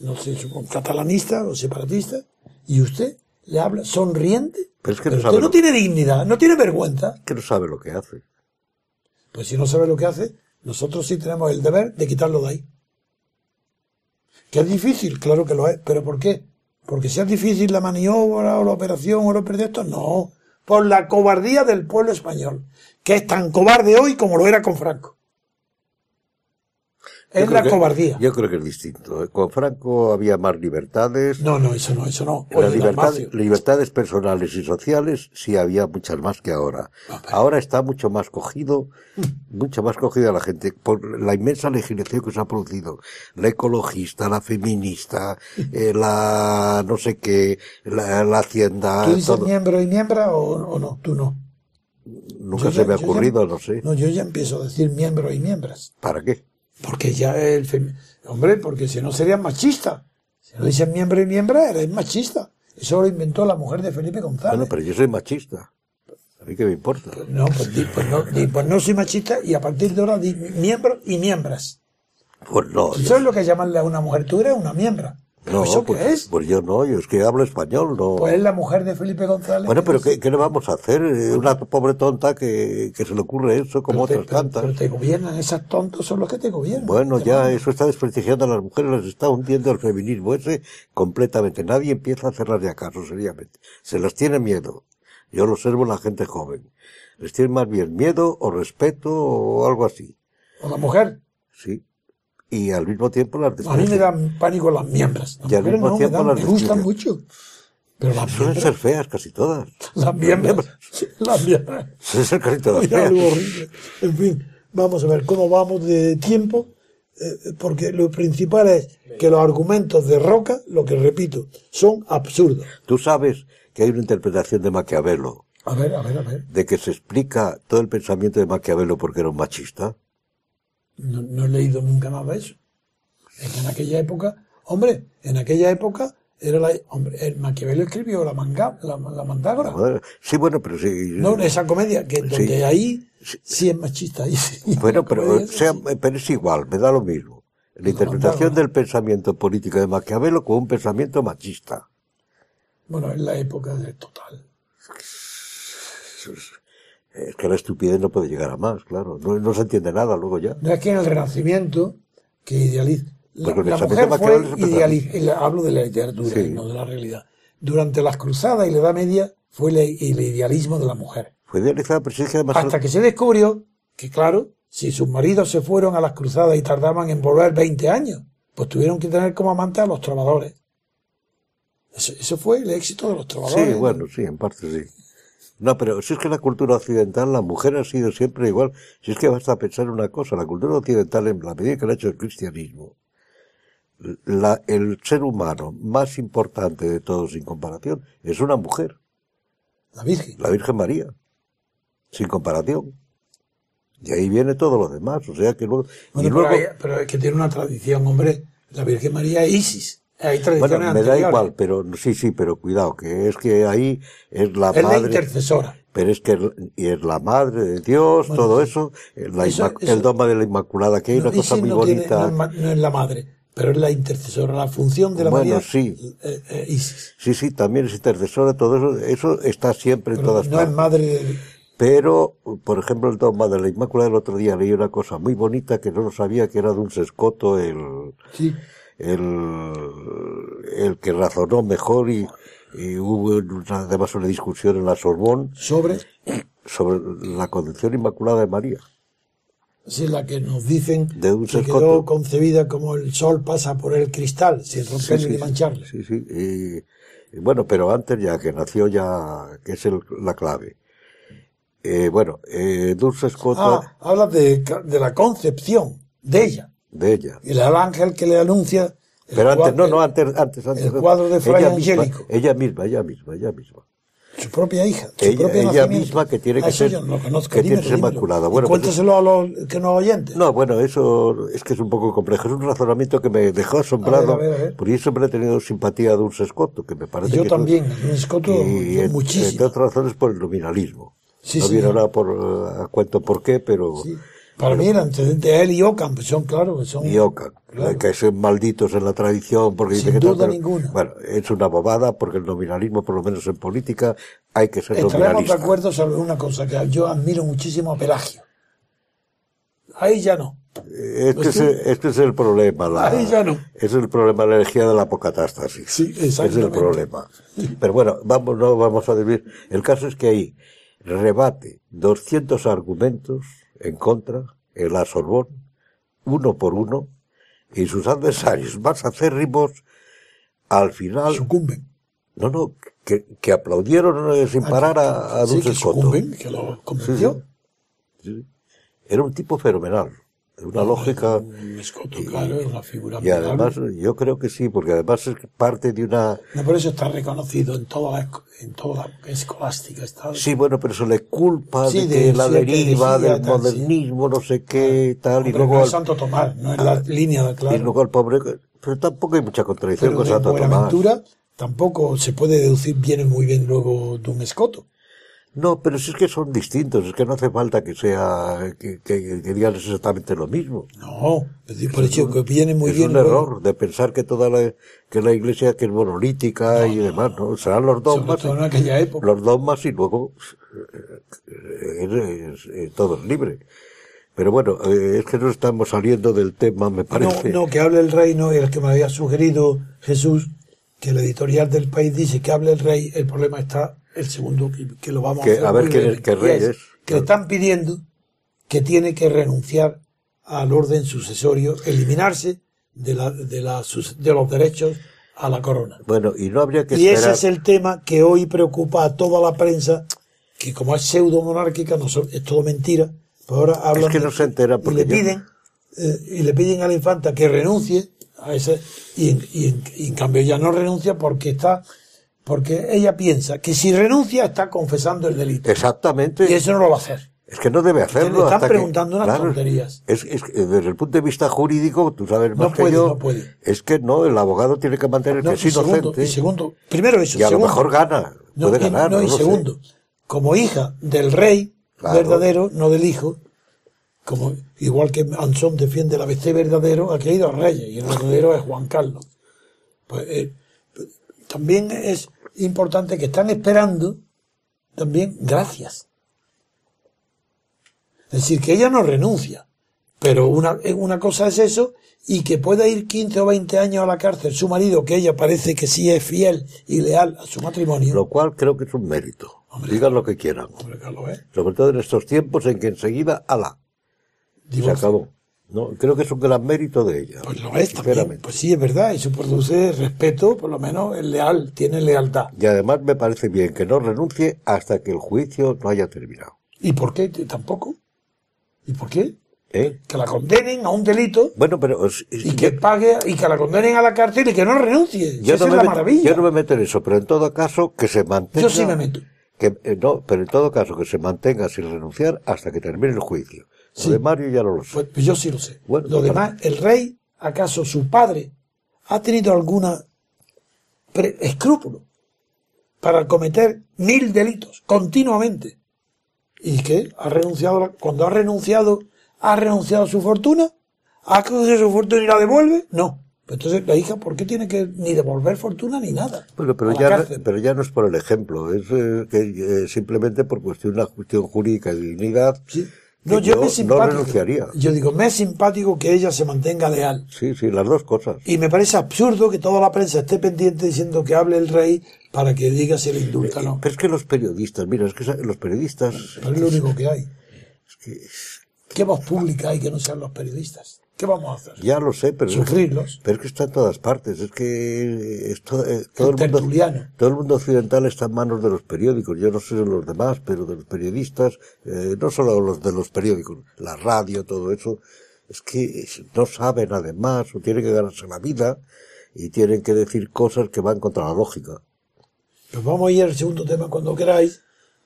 no sé, supongo, catalanistas o separatistas, y usted le habla sonriente. Pero es que no sabe usted no lo- tiene dignidad, no tiene vergüenza. que no sabe lo que hace. Pues si no sabe lo que hace, nosotros sí tenemos el deber de quitarlo de ahí. ¿Que es difícil? Claro que lo es. ¿Pero por qué? ¿Porque sea difícil la maniobra o la operación o los proyectos? No. Por la cobardía del pueblo español, que es tan cobarde hoy como lo era con Franco. Es la que- cobardía. Yo creo que es distinto. ¿eh? Con Franco había más libertades. No, no, eso no, eso no. Las libertades, libertades personales y sociales sí había muchas más que ahora. Ahora está mucho más cogido, mucho más cogida la gente por la inmensa legislación que se ha producido. La ecologista, la feminista, eh, la no sé qué, la, la hacienda, ¿Tú dices todo. miembro y miembra o, o no? Tú no. Nunca Yo se ya- me ha ya- ocurrido, no sé. No, yo ya empiezo a decir miembro y miembras. ¿Para qué? Porque ya el fem- Hombre, porque si no serían machistas. Si no dicen miembro y miembra, eres machista. Eso lo inventó la mujer de Felipe González. Bueno, pero yo soy machista. A mí qué me importa. No, pues, di- pues no, di- pues no soy machista y a partir de ahora di miembro y miembras. Pues no. Eso es lo que llamarle a una mujer. Tú eres una miembra. ¿Pero No, eso pues, qué es? pues yo no, yo es que hablo español, no. Pues es la mujer de Felipe González. Bueno, pero dice- ¿qué, qué le vamos a hacer? Eh, Una pobre tonta que, que se le ocurre eso, como pero te, otras pero- tantas. pero te gobiernan, esas tontos son los que te gobiernan. Bueno, Te ya eso está desprestigiando a las mujeres, las está hundiendo el feminismo ese completamente. Nadie empieza a hacerlas de acaso, seriamente. Se las tiene miedo. Yo lo observo en la gente joven. Les tiene más bien miedo o respeto o algo así. O la mujer. Sí. Y al mismo tiempo las A mí me dan pánico las miembras. Las Y al mismo no me, tiempo dan, las me gustan mucho. Pero las Suelen ser feas casi todas. las miembras, las miembras. Suelen ser casi todas Mira, feas. algo horrible. En fin, vamos a ver cómo vamos de tiempo, eh, porque lo principal es que los argumentos de Roca, lo que repito, son absurdos. Tú sabes que hay una interpretación de Maquiavelo A ver, a ver, a ver. de que se explica todo el pensamiento de Maquiavelo porque era un machista. No, no he leído nunca nada de eso. Es que en aquella época, hombre, en aquella época era la, hombre, el Maquiavelo escribió la manga, la, la mandágora. Joder, Sí, bueno, pero sí. No, esa comedia, que donde Sí. ahí sí es machista. ahí sí. Bueno, pero, sea, sí. pero es igual, me da lo mismo. La interpretación del pensamiento político de Maquiavelo como un pensamiento machista. Bueno, es la época del total. Es que la estupidez no puede llegar a más, claro. No, no se entiende nada luego ya. No es que en el Renacimiento, que idealiza. La, pensamiento mujer fue idealiza. Hablo de la literatura Sí. no de la realidad. Durante las cruzadas y la Edad Media fue el, el idealismo de la mujer. Fue idealizada, pero es que además... Hasta que se descubrió que, claro, si sus maridos se fueron a las cruzadas y tardaban en volver 20 años, pues tuvieron que tener como amante a los trovadores. Eso, eso fue el éxito de los trovadores. Sí, bueno, sí, en parte sí. No, pero si es que la cultura occidental, la mujer ha sido siempre igual. Si es que basta pensar una cosa, la cultura occidental, en la medida que lo ha hecho el cristianismo, la, el ser humano más importante de todos sin comparación es una mujer, La Virgen. la Virgen María, sin comparación. Y ahí viene todo lo demás, o sea que luego... Bueno, y luego pero, hay- pero es que tiene una tradición, hombre. La Virgen María es Isis. Hay bueno, me da igual, pero sí, sí, pero cuidado, que es que ahí es la Es la madre... intercesora. Pero es que y es la madre de Dios, Bueno, todo eso, la eso- inmac- eso- el dogma de la Inmaculada, que hay No, una cosa muy no, tiene- bonita. no es, no es la madre, pero es la intercesora. La función de la Bueno, María sí. eh, eh, Isis. Sí, sí, también es intercesora, todo eso, eso está siempre en todas no es partes. madre de- Pero, por ejemplo, el dogma de la Inmaculada el otro día leí una cosa muy bonita que no lo sabía, que era de un sescoto, el, Sí. El, el que razonó mejor y, y hubo además una discusión en la Sorbón sobre sobre la concepción inmaculada de María. sí, la que nos dicen De un que quedó concebida como el sol pasa por el cristal sin romperle ni mancharle. Sí, sí. Y, y bueno, pero antes ya, que nació ya, que es el- la clave. Eh, bueno, eh, Dulce Scott, Ah, habla de, de la concepción de ella. De ella. Y el ángel que le anuncia. Pero antes, no, no, antes, antes, antes. el cuadro de Fray ella misma, ella misma, ella misma, ella misma. Su propia hija. Su Ella- propio ella misma que tiene que eso ser- no conozco. que tiene que ser inmaculada. Bueno, pues cuéntaselo a los que nos oyentes. No, bueno, eso es que es un poco complejo. Es un razonamiento que me dejó asombrado. A ver, a ver, a ver. Porque yo siempre he tenido simpatía a Dulce Scott, que me parece yo que también. Un escoto muchísimo. entre otras razones por el nominalismo. Sí, no viene ahora por, eh, a cuento por qué, pero... Sí. Para mí el antecedente de él y Ockham pues son, claro, que son... y Ocan, Claro. que son malditos en la tradición porque Sin dicen que tal, duda ninguna. bueno es una bobada porque el nominalismo por lo menos en política hay que ser Estaremos de acuerdo sobre una cosa, que yo admiro muchísimo a Pelagio. Ahí ya no. Eh, este, Pues es, el- este es el problema la, Ahí ya no. es el problema la energía de la apocatástasis Sí, es el exactamente. problema pero bueno vamos no vamos a decir el caso es que ahí rebate 200 argumentos en contra en la Sorbón uno por uno y sus adversarios más acérrimos al final Sucumben. No, no, que, que aplaudieron eh, sin parar a, a Ah, Sí, Dulce que Scotto. sucumben, que lo convenció. Sí. Era un tipo fenomenal, una lógica. Un escoto, claro, es una figura Y además, yo creo que sí, porque además es parte de una. No, por eso está reconocido en toda la, en toda la escolástica. Está, Sí, bueno, pero se le culpa Sí, de la deriva del tal, modernismo, no sé qué, tal, y luego no al, Santo Tomás, no es la línea de claro. y luego al pobre. Pero tampoco hay mucha contradicción Pero con Santo Tomás. Buenaventura tampoco se puede deducir bien muy bien luego de un escoto. No, pero si es que son distintos, es que no hace falta que sea, que, que- que digan exactamente lo mismo. No, es por que viene muy es bien un luego, error de pensar que toda la, que la iglesia que es monolítica y demás, ¿no? Serán los dogmas, todo en aquella época. los dogmas y luego eh, es- es- eh, todo es libre. Pero bueno, eh, es que no estamos saliendo del tema, me No, parece. no, que hable el rey, no, el que me había sugerido Jesús, que el editorial del país dice que hable el rey, el problema está el segundo, que, que lo vamos Que- a hacer. a ver qué- qué y rey es. Que le están pidiendo que tiene que renunciar al orden sucesorio, eliminarse de, la, de, la de los derechos a la corona. Bueno, y no habría que Y ese es el tema que hoy preocupa a toda la prensa, que como es pseudo monárquica, no son- es todo mentira, pues ahora hablan que de- no se entera y porque le yo- piden eh, y le piden a la infanta que renuncie a ese y en, y en- y en cambio ella no renuncia porque está porque ella piensa que si renuncia está confesando el delito Exactamente. y eso no lo va a hacer. Es que no debe hacerlo. le están hasta que- preguntando unas claro, tonterías. Es, es desde el punto de vista jurídico, tú sabes más No que puede, yo, no puede. es que no, el abogado tiene que mantener No, que es y segundo, inocente. y segundo, primero eso, y a segundo, lo mejor gana, No, puede ganar. no, no y sé. segundo, como hija del rey Claro. verdadero, no del hijo, como igual que Anson defiende el ABC verdadero, aquí ha ido a Reyes y el verdadero es Juan Carlos. Pues, eh, también es importante que están esperando también gracias. Es decir, que ella no renuncia, pero una, una cosa es eso y que pueda ir 15 o 20 años a la cárcel su marido, que ella parece que sí es fiel y leal a su matrimonio. Lo cual creo que es un mérito. Digan lo que quieran. Hombre, Carlos, ¿eh? Sobre todo en estos tiempos en que enseguida, ala, se acabó. No, creo que es un gran mérito de ella. Pues lo es también. Pues sí, es verdad. Eso produce respeto, por lo menos es leal, tiene lealtad. Y además me parece bien que no renuncie hasta que el juicio no haya terminado. ¿Y por qué tampoco? ¿Y por qué? ¿Eh? Que la condenen a un delito Bueno, pero es- es- y que yo, pague y que la condenen a la cárcel y que no renuncie. yo Esa no es me la meto, maravilla. yo no me meto en eso, pero en todo caso que se mantenga. Yo sí me meto. Que, eh, no, pero en todo caso que se mantenga sin renunciar hasta que termine el juicio. Sí. Lo de Mario ya no lo sé. Pues, pues yo sí lo sé. Bueno, lo demás, el rey, ¿acaso su padre ha tenido alguna pre- escrúpulo para cometer mil delitos continuamente? ¿Y qué? ¿Ha renunciado? Cuando ha renunciado, ¿ha renunciado a su fortuna? ¿Ha cogido su fortuna y la devuelve? No. Pues Entonces la hija, ¿por qué tiene que ni devolver fortuna ni nada? Bueno, pero ya, pero ya no es por el ejemplo, es eh, que eh, simplemente por cuestión, una cuestión jurídica y dignidad. Sí. No, yo, yo me no simpático. renunciaría. Yo digo, me es simpático que ella se mantenga leal. Sí, sí, las dos cosas. Y me parece absurdo que toda la prensa esté pendiente diciendo que hable el rey para que diga si le indulta o no. Pero es que los periodistas, mira, es que los periodistas, Pero es lo único que hay. es que ¿Qué voz pública hay que no sean los periodistas? ¿Qué vamos a hacer? ya lo sé, pero, Sufrirlos. pero es que está en todas partes. Es que esto, eh, todo, El el mundo, tertuliano. todo el mundo occidental está en manos de los periódicos. Yo no sé de los demás, pero de los periodistas, eh, no solo los de los periódicos, la radio, todo eso, es que no saben además o tienen que ganarse la vida y tienen que decir cosas que van contra la lógica. Pues vamos a ir al segundo tema cuando queráis.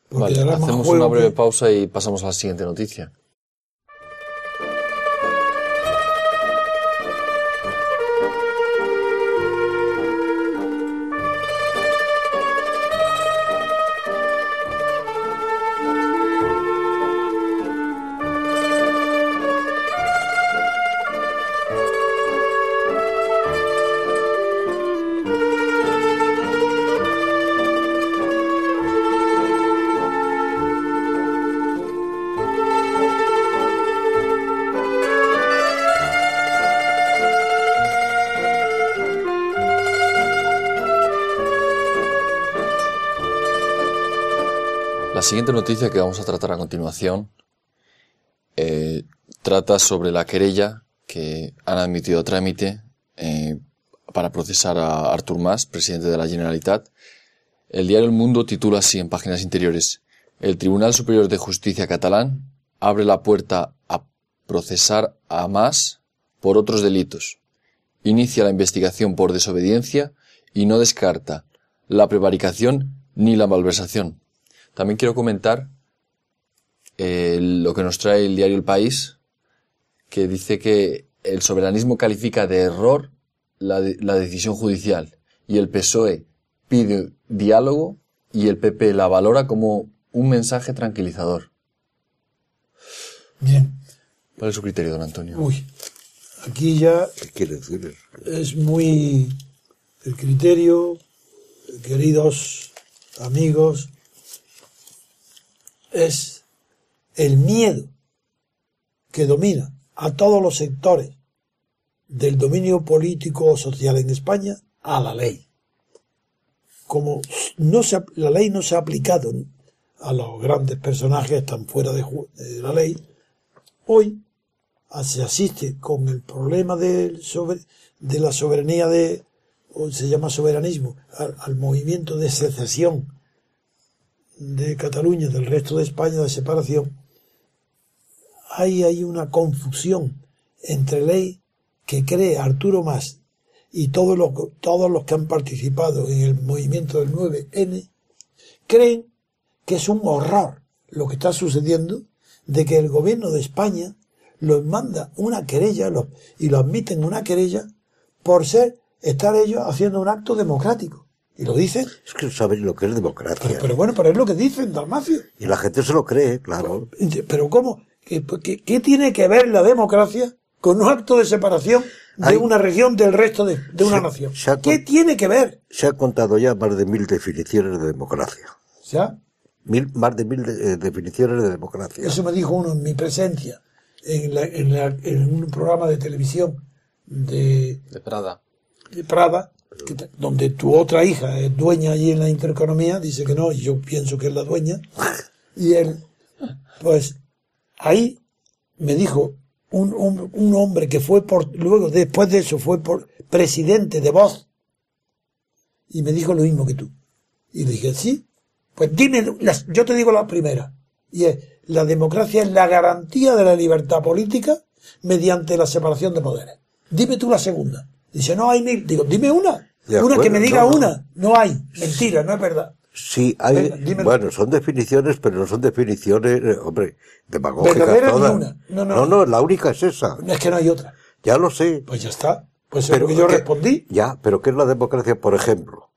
Porque Vale, hacemos una breve que- pausa y pasamos a la siguiente noticia. Siguiente noticia que vamos a tratar a continuación eh, trata sobre la querella que han admitido a trámite eh, para procesar a Artur Mas, presidente de la Generalitat. El diario El Mundo titula así en páginas interiores: El Tribunal Superior de Justicia catalán abre la puerta a procesar a Mas por otros delitos. Inicia la investigación por desobediencia y no descarta la prevaricación ni la malversación. También quiero comentar eh, lo que nos trae el diario El País, que dice que el soberanismo califica de error la, de- la decisión judicial y el PSOE pide diálogo y el PP la valora como un mensaje tranquilizador. Bien. ¿Cuál es su criterio, don Antonio? Uy. Aquí ya ¿Qué quiere decir? es muy el criterio, queridos amigos, es el miedo que domina a todos los sectores del dominio político o social en España a la ley. Como no se, la ley no se ha aplicado a los grandes personajes están fuera de, la ley, hoy se asiste con el problema sobre- de la soberanía de, o se llama soberanismo, al movimiento de secesión de Cataluña del resto de España, de separación, ahí hay una confusión entre ley que cree Arturo Mas y todos los, todos los que han participado en el movimiento del 9N, creen que es un horror lo que está sucediendo de que el gobierno de España los manda una querella los- y lo admiten una querella por ser, estar ellos haciendo un acto democrático. Y lo dicen, Es que no saben lo que es democracia. pero, pero bueno, pero es lo que dicen, Dalmacio. y la gente se lo cree, claro. Pero ¿cómo? ¿Qué, qué- qué tiene que ver la democracia con un acto de separación de una región del resto de, de una Se- nación? se ha ¿Qué con- tiene que ver? Se han contado ya más de mil definiciones de democracia. Sea, Mil, más de mil de- eh, definiciones de democracia. Eso me dijo uno en mi presencia en, la- en la- en un programa de televisión de, De Prada. de Prada, donde tu otra hija es dueña allí en la intereconomía, dice que no, y yo pienso que es la dueña. Y él, pues, ahí me dijo un, un, un hombre que fue por, luego después de eso fue por presidente de Voz, y me dijo lo mismo que tú. Y le dije, sí, pues dime, yo te digo la primera, y es, la democracia es la garantía de la libertad política mediante la separación de poderes. Dime tú la segunda. Dice, no hay mil. Digo, dime una. De una que me diga no, no. una. No hay. Mentira, no es verdad. Sí, hay, Venga, bueno, son definiciones, pero no son definiciones, eh, hombre, demagógicas todas. No, no. la única es esa. No es que no hay otra. Ya lo sé. Pues ya está. Pues es lo que yo ¿qué- respondí. Ya, pero ¿qué es la democracia, por ejemplo?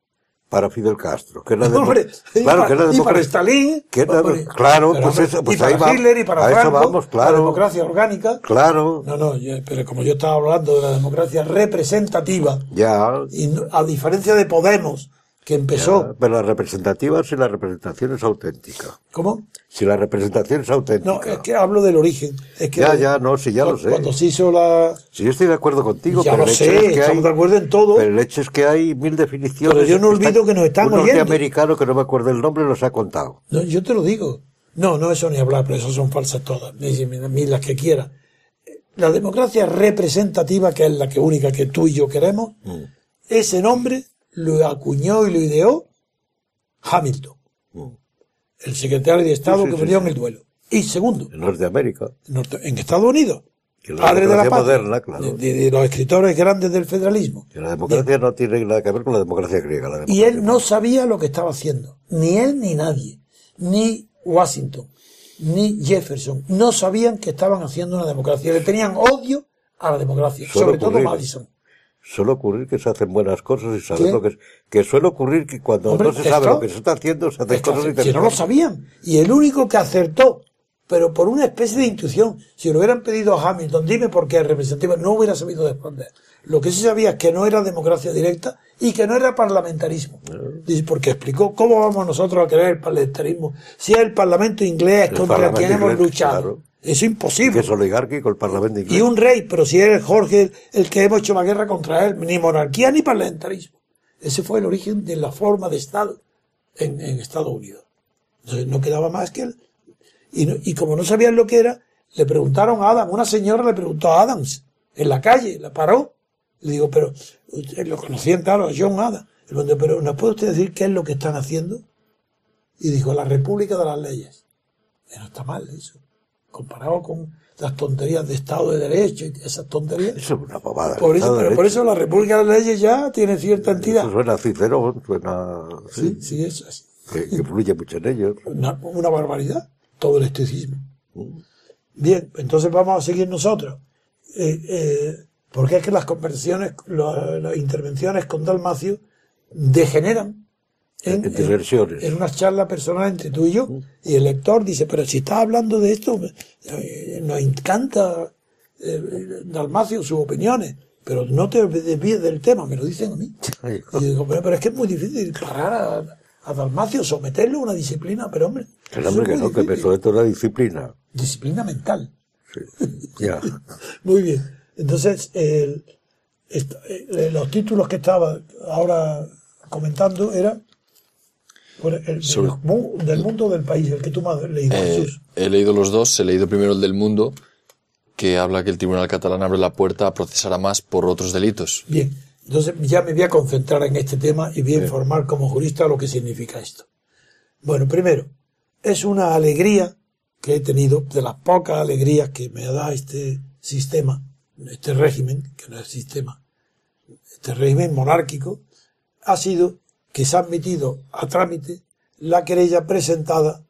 Para Fidel Castro. ¿Qué es la demo- Hombre, y, claro, para, ¿qué es la y para democracia? Stalin. ¿Qué es la- hombre, claro, pues eso, pues y para ahí va- Hitler y para a eso Franco, vamos, claro. la democracia orgánica. Claro, No, no, yo- pero como yo estaba hablando de la democracia representativa, ya. y a diferencia de Podemos, que empezó. ya, Pero la representativa si la representación es auténtica. ¿Cómo? Si la representación es auténtica. No, es que hablo del origen. Es que Ya, ya, no, sí, ya lo sé. Cuando se hizo la. Si yo estoy de acuerdo contigo, Ya pero lo el hecho sé, es que estamos hay, de acuerdo en todo. Pero el hecho es que hay mil definiciones. Pero yo no olvido que nos están un oyendo. norteamericano que no me acuerdo el nombre los ha contado. No, yo te lo digo. No, no, eso ni hablar, pero eso son falsas todas. Ni las que quiera. La democracia representativa, que es la que única que tú y yo queremos, Mm. ese nombre lo acuñó y lo ideó Hamilton, el secretario de Estado Mm. Sí, sí, que murió en el duelo. Y segundo, En Norteamérica. norte- en Estados Unidos, Que la padre de la patria, moderna, claro. de, los escritores grandes del federalismo. Que la democracia no tiene nada que ver con la democracia griega. La Y él no sabía lo que estaba haciendo. Ni él ni nadie. Ni Washington. Ni Jefferson. No sabían que estaban haciendo una democracia. Le tenían odio a la democracia. Suele sobre todo. Madison. Suele ocurrir que se hacen buenas cosas y saber ¿Qué? lo que es. Que suele ocurrir que cuando Hombre, no se sabe esto- lo que se está haciendo, se hacen cosas que no lo interesantes. sabían. Y el único que acertó, pero por una especie de intuición, si lo hubieran pedido a Hamilton, dime por qué es representativa, no hubiera sabido responder. Lo que sí sabía es que no era democracia directa y que no era parlamentarismo. Dice, porque explicó cómo vamos nosotros a crear el parlamentarismo si es el parlamento inglés El contra parlamento quien hemos luchado. claro. Eso es Que imposible. es oligárquico el Parlamento inglés. Y un rey, pero si es Jorge el, que hemos hecho la guerra contra él, ni monarquía ni parlamentarismo. Ese fue el origen de la forma de Estado en, en Estados Unidos. Entonces no quedaba más que él. Y, no- y como no sabían lo que era, le preguntaron a Adam, una señora le preguntó a Adams en la calle, la paró. Le digo, pero usted lo conocían, claro, a John Adams. Le pero ¿nos puede usted decir qué es lo que están haciendo? Y dijo, la República de las Leyes. Y no está mal eso. Comparado con las tonterías de Estado de Derecho y esas tonterías. Eso es una bobada. Por eso, de pero por eso la República de las Leyes ya tiene cierta entidad. Eso suena a Cicerón, suena. Sí, sí, eso es Que, que fluye mucho en ellos. una, una barbaridad, todo el estoicismo. Bien, entonces vamos a seguir nosotros. Eh, eh, porque es que las conversaciones, lo- las intervenciones con Dalmacio degeneran en, En diversiones. en, una charla personal entre tú y yo. Y el lector dice, pero si estás hablando de esto, eh, nos encanta eh, Dalmacio sus opiniones, pero no te desvíes del tema, me lo dicen a mí. Y digo, pero, pero es que es muy difícil parar a, a Dalmacio, someterlo a una disciplina, pero hombre, eso hombre que no, que me somete a una disciplina. disciplina mental. Ya. Muy bien. Entonces, el- est- eh, los títulos que estaba ahora comentando era por el- Sobre- el mu- del mundo del país, el que tú has leído, Eh, Jesús. he leído los dos, he leído primero el del mundo, que habla que el Tribunal Catalán abre la puerta a procesar a más por otros delitos. Bien, entonces ya me voy a concentrar en este tema y voy a informar como jurista lo que significa esto. Bueno, primero, es una alegría que he tenido, de las pocas alegrías que me da este sistema, este régimen, que no es sistema, este régimen monárquico, ha sido que se ha admitido a trámite la querella presentada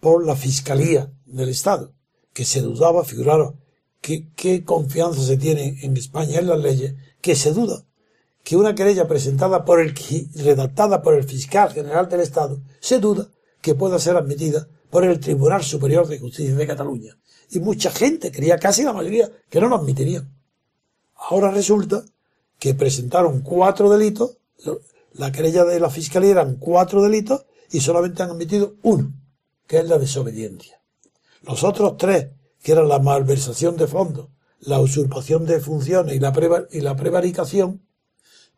por la Fiscalía del Estado, que se dudaba, figuraros, qué, qué confianza se tiene en España en las leyes, que se duda que una querella presentada por el, redactada por el fiscal general del Estado, se duda que pueda ser admitida por el Tribunal Superior de Justicia de Cataluña. Y mucha gente creía, casi la mayoría, que no lo admitirían. Ahora resulta que presentaron cuatro delitos, la querella de la Fiscalía eran cuatro delitos y solamente han admitido uno, que es la desobediencia. Los otros tres, que eran la malversación de fondos, la usurpación de funciones y la, y la prevaricación,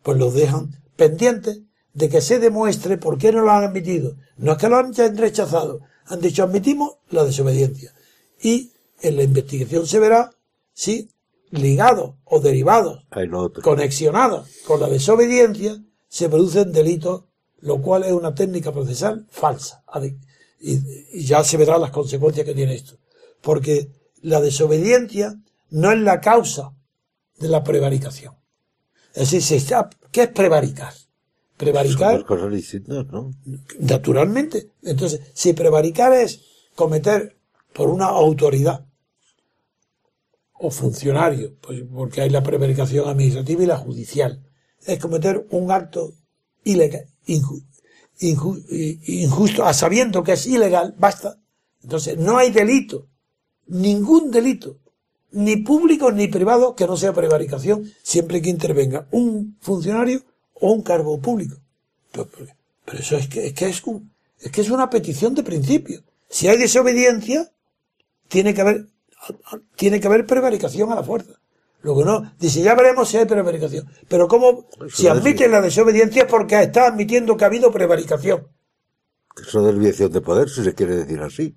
pues los dejan pendientes de que se demuestre por qué no lo han admitido. No es que lo han rechazado, han dicho admitimos la desobediencia. Y en la investigación se verá si ligados o derivados, conexionados con la desobediencia, se producen delitos, lo cual es una técnica procesal falsa. Y, y ya se verán las consecuencias que tiene esto. Porque la desobediencia no es la causa de la prevaricación. Es decir, se está, ¿qué es prevaricar? Son Prevaricar cosas distintas, ¿no? naturalmente. Entonces, si prevaricar es cometer por una autoridad o funcionario, pues porque hay la prevaricación administrativa y la judicial, es cometer un acto ilegal, inju- inju- i- injusto, a sabiendo que es ilegal, basta. Entonces, no hay delito, ningún delito, ni público ni privado que no sea prevaricación, siempre que intervenga un funcionario o un cargo público. Pero eso es que, es que es un- es que es una petición de principio. Si hay desobediencia, tiene que haber, tiene que haber prevaricación a la fuerza. Luego no, dice, ya veremos si hay prevaricación. Pero como, si es- admiten la desobediencia es porque está admitiendo que ha habido prevaricación. Eso de desviación de poder, si se quiere decir así.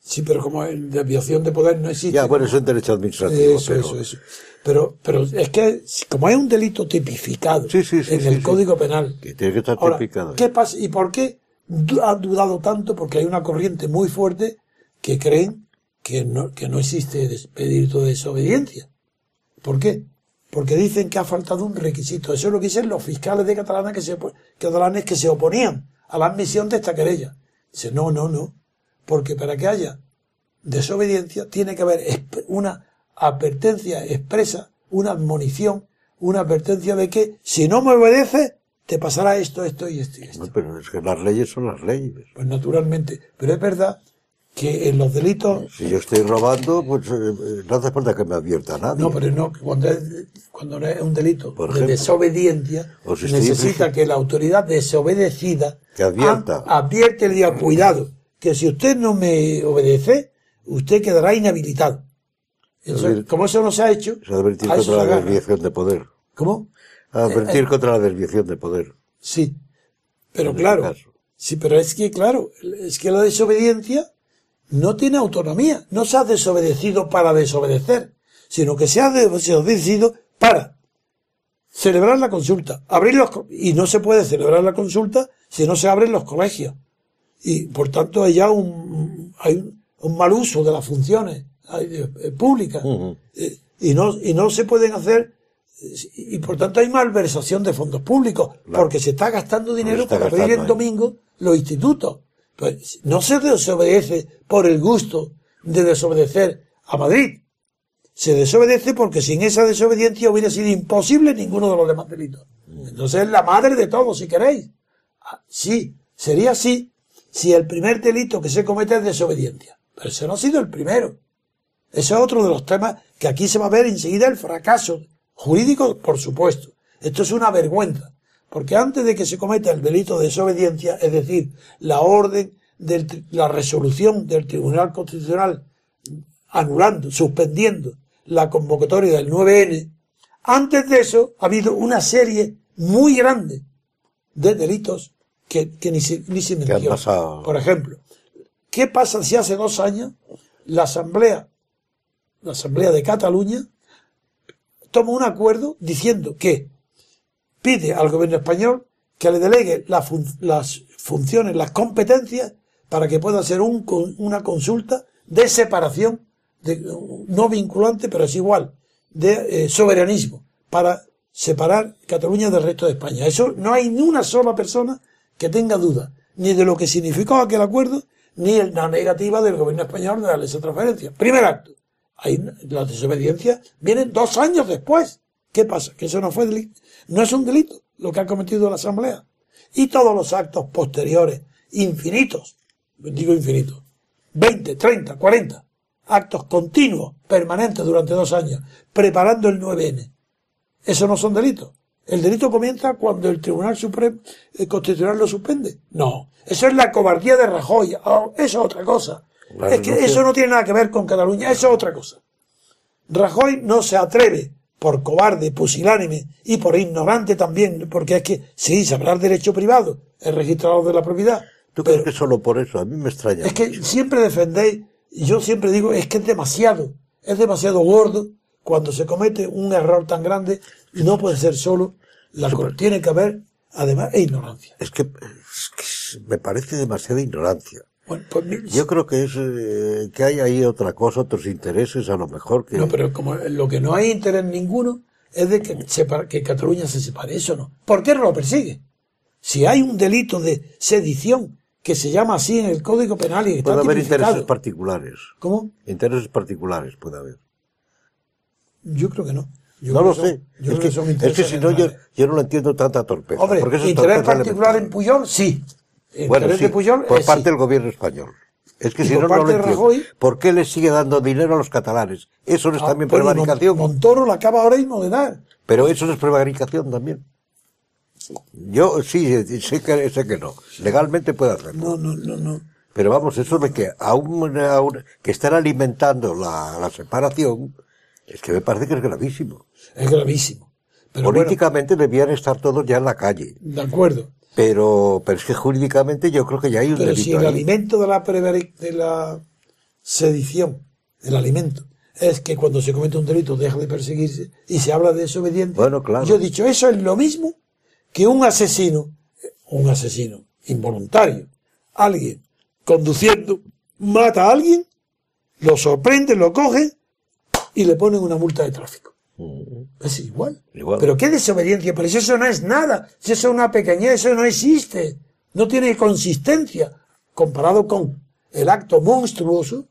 Sí, pero como desviación de poder no existe. Ya, bueno, eso es derecho administrativo. Eso, pero eso, eso. Pero, pero es que, como hay un delito tipificado Sí, sí, sí, en el. Código Penal, Que tiene que estar Ahora, tipificado. ¿qué pasa? ¿Y por qué han dudado tanto? Porque hay una corriente muy fuerte que creen que no, que no existe delito de desobediencia. ¿Por qué? Porque dicen que ha faltado un requisito. Eso es lo que dicen los fiscales de Catalana que se, catalanes que se oponían a la admisión de esta querella. Dice, no, no, no. Porque para que haya desobediencia tiene que haber una advertencia expresa, una admonición, una advertencia de que si no me obedeces, te pasará esto, esto y esto y esto. No, pero es que las leyes son las leyes. Pues naturalmente. Pero es verdad que en los delitos. Si yo estoy robando, pues eh, eh, no hace falta que me advierta nadie. No, pero no, cuando es, cuando no es un delito Por de desobediencia, O si necesita que la autoridad desobedecida Que advierta. a- advierte le diga, cuidado, que si usted no me obedece, usted quedará inhabilitado. Advir- como eso no se ha hecho, Es advertir eso contra la agarra. desviación de poder. ¿Cómo? Advertir contra la desviación de poder. Sí. Pero este claro, sí, pero es que claro, es que la desobediencia no tiene autonomía. No se ha desobedecido para desobedecer, sino que se ha desobedecido para celebrar la consulta, abrir los, y no se puede celebrar la consulta si no se abren los colegios. Y por tanto hay ya un, hay un, un mal uso de las funciones eh, eh, públicas. Eh, y no, y no se pueden hacer, y por tanto hay malversación de fondos públicos, porque se está gastando dinero está para abrir gastando en ahí. domingo los institutos. Pues no se desobedece por el gusto de desobedecer a Madrid. Se desobedece porque sin esa desobediencia hubiera sido imposible ninguno de los demás delitos. Entonces es la madre de todo, si queréis. Ah, Sí, sería así si el primer delito que se comete es desobediencia. Pero ese no ha sido el primero. Ese es otro de los temas que aquí se va a ver enseguida el fracaso jurídico, por supuesto. Esto es una vergüenza. Porque antes de que se cometa el delito de desobediencia, es decir, la orden, del, la resolución del Tribunal Constitucional anulando, suspendiendo la convocatoria del 9N, antes de eso ha habido una serie muy grande de delitos que, que ni se, ni se pasado. Por ejemplo, ¿qué pasa si hace dos años la Asamblea, la Asamblea de Cataluña, toma un acuerdo diciendo que pide al gobierno español que le delegue las funciones, las competencias, para que pueda hacer un una consulta de separación, de, no vinculante, pero es igual, de eh, soberanismo, para separar Cataluña del resto de España. Eso no hay ni una sola persona que tenga duda, ni de lo que significó aquel acuerdo, ni la negativa del gobierno español de darle esa transferencia. Primer acto. Ahí la desobediencia viene dos años después. ¿Qué pasa? Que eso no fue delito. No es un delito lo que ha cometido la Asamblea. Y todos los actos posteriores, infinitos, digo infinitos, 20, 30, 40, actos continuos, permanentes durante dos años, preparando el 9N. Eso no son delitos. El delito comienza cuando el Tribunal Supremo eh, Constitucional lo suspende. No, eso es la cobardía de Rajoy. Oh, eso es otra cosa. Es que eso no tiene nada que ver con Cataluña, eso es otra cosa. Rajoy no se atreve por cobarde, pusilánime y por ignorante también, porque es que sí, sabrá el derecho privado, el registrador de la propiedad. ¿Tú crees que solo por eso? A mí me extraña. Es que siempre defendéis, y yo siempre digo, es que es demasiado, es demasiado gordo cuando se comete un error tan grande, y no puede ser solo, la, tiene que haber, además, e ignorancia. Es que, es que me parece demasiada ignorancia. Bueno, pues Yo creo que es eh, que hay ahí otra cosa, otros intereses a lo mejor que... No, pero como lo que no hay interés ninguno es de que, separa- que Cataluña se separe, eso no. ¿Por qué no lo persigue? Si hay un delito de sedición que se llama así en el Código Penal y que está puede haber intereses particulares. ¿Cómo? Intereses particulares puede haber. Yo creo que no. Yo no lo que son- sé. yo Es creo que, son es que si no, yo, yo no lo entiendo tanta torpeza. Hombre, porque interés torpeza particular en. Puyol, sí. Bueno, sí, de Puyol, por eh, parte sí. del gobierno español. Es que Y si no, no lo. Rajoy- ¿Por qué le sigue dando dinero a los catalanes? Eso no es Ah, también bueno, prevaricación. Montoro la acaba ahora mismo de dar. Pero eso no es prevaricación también. Yo sí, sé que, sé que no. Legalmente puede hacerlo. No, no, no, no. Pero vamos, eso de que aún, aún- que están alimentando la, la separación, es que me parece que es gravísimo. Es gravísimo. Pero Políticamente debían estar todos ya en la calle. de acuerdo. Pero, pero es que jurídicamente yo creo que ya hay un Pero delito si el ahí. alimento de la, de la sedición, el alimento, es que cuando se comete un delito deja de perseguirse y se habla de desobediente. Bueno, claro. Yo he dicho, eso es lo mismo que un asesino, un asesino involuntario, alguien conduciendo, mata a alguien, lo sorprende, lo coge y le ponen una multa de tráfico. Es igual. Igual. Pero qué desobediencia, pero si eso no es nada, si eso es una pequeñez, eso no existe, no tiene consistencia comparado con el acto monstruoso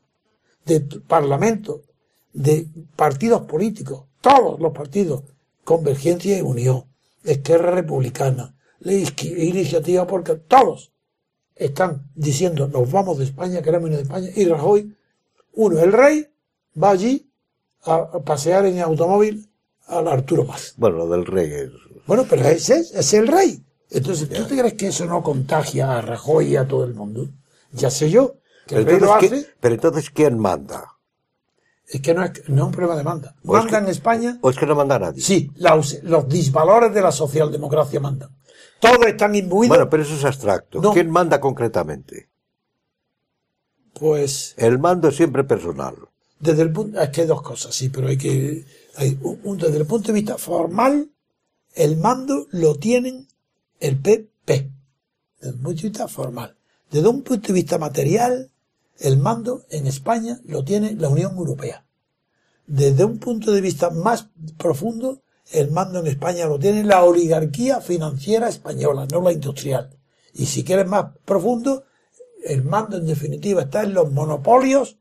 de parlamento, de partidos políticos, todos los partidos, Convergencia y Unión, Esquerra Republicana, la Iniciativa porque todos están diciendo nos vamos de España, queremos irnos de España, y Rajoy, uno, el rey, va allí a, pasear en automóvil al Arturo Más. Bueno, lo del rey es... Bueno, pero ese es, es el rey. Entonces, ¿tú te crees que eso no contagia a Rajoy y a todo el mundo? Ya sé yo que el Pero lo entonces, hace, ¿qué- pero entonces, ¿quién manda? es que no es, no es un problema de manda. O es Manda que- en España, ¿O es que no manda nadie? sí, la los disvalores de la socialdemocracia mandan. Todos están imbuidos, Bueno, pero eso es abstracto. No. ¿Quién manda concretamente? pues, El mando es siempre personal. Desde el punto, es que hay dos cosas, sí, pero hay que, un- desde el punto de vista formal, el mando lo tienen el PP, desde un punto de vista formal. Desde un punto de vista material, el mando en España lo tiene la Unión Europea. Desde un punto de vista más profundo, el mando en España lo tiene la oligarquía financiera española, no la industrial. Y si quieres más profundo, el mando en definitiva está en los monopolios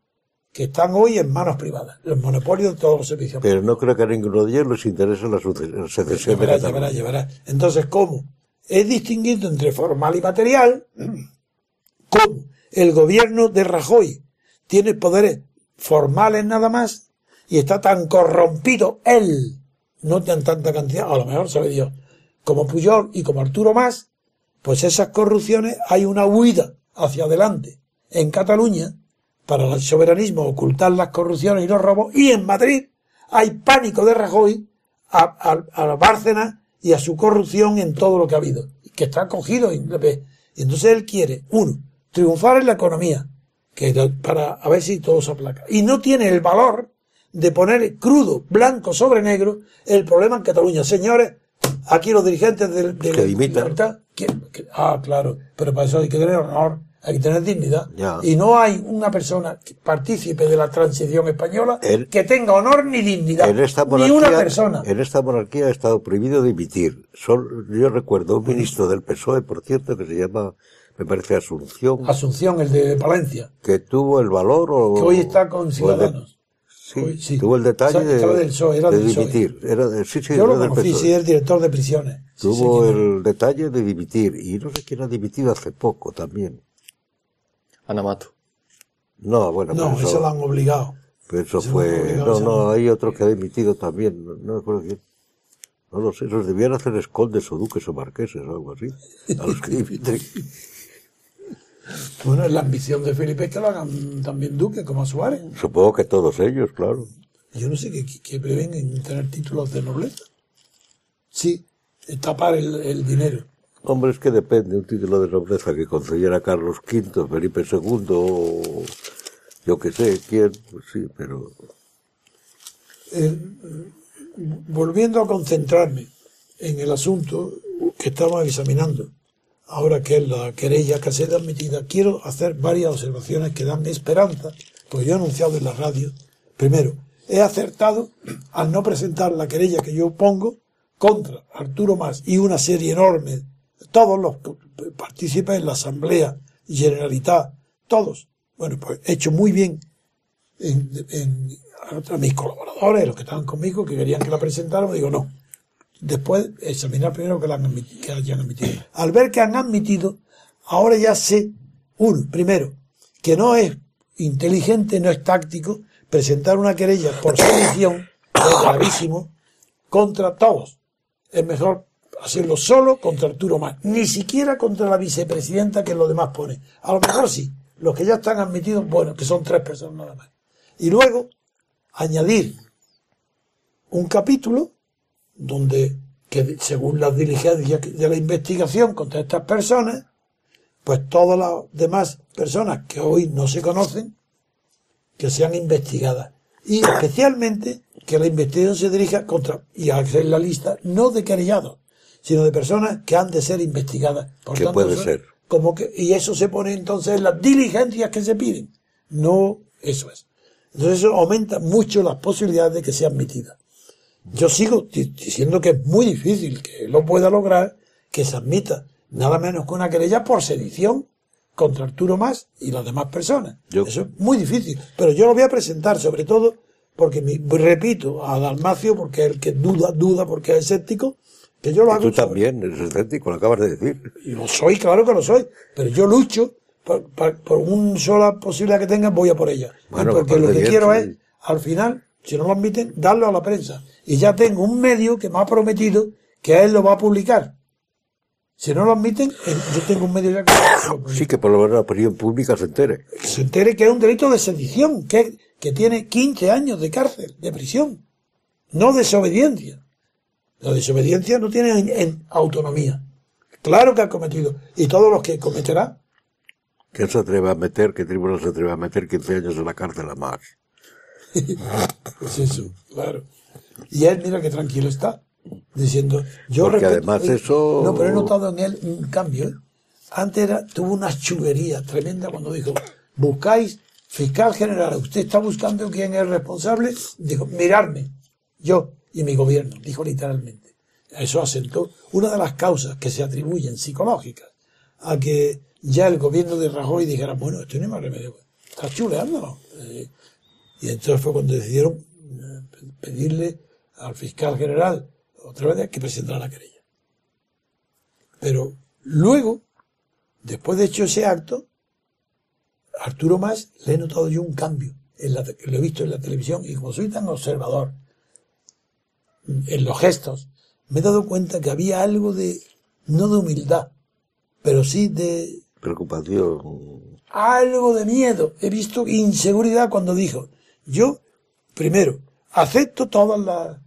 que están hoy en manos privadas, los monopolios de todos los servicios. Pero no creo que a ninguno de ellos les interese la secesión de Llevará, Cataluña. llevará, llevará. Entonces, ¿cómo? Es distinguido entre formal y material. ¿Cómo? El gobierno de Rajoy tiene poderes formales nada más y está tan corrompido él, no en tanta cantidad, a lo mejor sabe Dios, como Puyol y como Arturo Más, pues esas corrupciones hay una huida hacia adelante en Cataluña para el soberanismo ocultar las corrupciones y los robos y en Madrid hay pánico de Rajoy a, a, a Bárcenas y a su corrupción en todo lo que ha habido, que está cogido. Y y entonces él quiere, uno, triunfar en la economía, que para a ver si todo se aplaca. Y no tiene el valor de poner crudo, blanco sobre negro, el problema en Cataluña. Señores, aquí los dirigentes del de, Que dimitan. libertad, que- que- ah, claro, pero para eso hay que tener honor, hay que tener dignidad. Ya. Y no hay una persona que partícipe de la transición española que tenga honor ni dignidad. En esta ni monarquía, una persona. en esta monarquía ha estado prohibido dimitir. Sol- yo recuerdo un ministro del PSOE, por cierto, que se llama, me parece Asunción, Asunción, el de Valencia, que tuvo el valor o, que hoy está con de- Ciudadanos. sí, Hoy, sí. tuvo el detalle de, del PSOE, era de del PSOE. dimitir. Era de- sí, sí, Yo lo era conocí, PSOE. sí, es director de prisiones. Tuvo sí, el detalle de dimitir. Y no sé quién ha dimitido hace poco también. No, bueno, es. No, eso lo han obligado. pero eso fue... obligado, No, no, no. hay otro que ha dimitido también. No, no me acuerdo quién. No lo sé, los debían hacer escoldes o duques o marqueses o algo así. A los que dimiten. Bueno, la ambición de Felipe es que lo hagan también Duque, como a Suárez. Supongo que todos ellos, claro. Yo no sé qué, qué prevén en tener títulos de nobleza. Sí, tapar el, el dinero. Hombre, es que depende un título de nobleza que concediera Carlos V, Felipe II o yo que sé quién, pues sí, pero Eh, volviendo a concentrarme en el asunto que estamos examinando, ahora que es la querella que ha sido admitida, quiero hacer varias observaciones que dan esperanza, porque yo he anunciado en la radio. Primero, he acertado al no presentar la querella que yo pongo contra Arturo Más y una serie enorme, todos los partícipes en la Asamblea Generalitat, todos. Bueno, pues he hecho muy bien en, a mis colaboradores, los que estaban conmigo, que querían que la presentáramos, digo no. Después examinar primero que la han admiti- que hayan admitido. Al ver que han admitido, ahora ya sé, uno, primero, que no es inteligente, no es táctico, presentar una querella por sedición, gravísimo, contra todos. Es mejor hacerlo solo contra Arturo Más, ni siquiera contra la vicepresidenta que los demás pone. A lo mejor sí, los que ya están admitidos, bueno, que son tres personas nada más. Y luego, añadir un capítulo donde, que según las diligencias de la investigación contra estas personas, pues todas las demás personas que hoy no se conocen, que sean investigadas. Y especialmente que la investigación se dirija contra, y hacer la lista, no de querellados, sino de personas que han de ser investigadas. Por Que puede ser. Como que, y eso se pone entonces en las diligencias que se piden. No, eso es. Entonces eso aumenta mucho las posibilidades de que sea admitida. Yo sigo di- diciendo que es muy difícil que lo pueda lograr que se admita nada menos que una querella por sedición contra Arturo Más y las demás personas. Yo- Eso es muy difícil. Pero yo lo voy a presentar sobre todo porque, mi- repito, a Dalmacio, porque es el que duda, duda porque es escéptico, que yo lo y hago tú sobre- también eres escéptico, lo acabas de decir. y lo soy, claro que lo soy. Pero yo lucho por, por, por una sola posibilidad que tenga, voy a por ella. Bueno, porque lo que bien, quiero sí. es, al final, si no lo admiten, darlo a la prensa. Y ya tengo un medio que me ha prometido que él lo va a publicar. Si no lo admiten, yo tengo un medio ya que. Sí, que por lo menos la opinión pública se entere. Se entere que es un delito de sedición, que, que tiene 15 años de cárcel, de prisión. No desobediencia. La desobediencia no tiene en, en autonomía. Claro que ha cometido. Y todos los que cometerá, ¿Quién se atreve a meter, qué tribunal se atreve a meter 15 años en la cárcel a más? Pues eso, claro. Y él, mira que tranquilo está, diciendo, yo Porque respeto- además eso- No, pero he notado en él un cambio. ¿eh? Antes era, tuvo una chulería tremenda cuando dijo, buscáis fiscal general, usted está buscando quién es responsable, dijo, mirarme, yo y mi gobierno, dijo literalmente. Eso asentó una de las causas que se atribuyen psicológicas a que ya el gobierno de Rajoy dijera, bueno, esto no hay más remedio, está chuleándonos. Eh, y entonces fue cuando decidieron eh, pedirle al fiscal general otra vez que presentara la querella. Pero luego, después de hecho ese acto, Arturo Más le he notado yo un cambio. En la, lo he visto en la televisión y como soy tan observador en los gestos, me he dado cuenta que había algo de, no de humildad, pero sí de Preocupación. algo de miedo. He visto inseguridad cuando dijo, yo, primero, acepto todas las,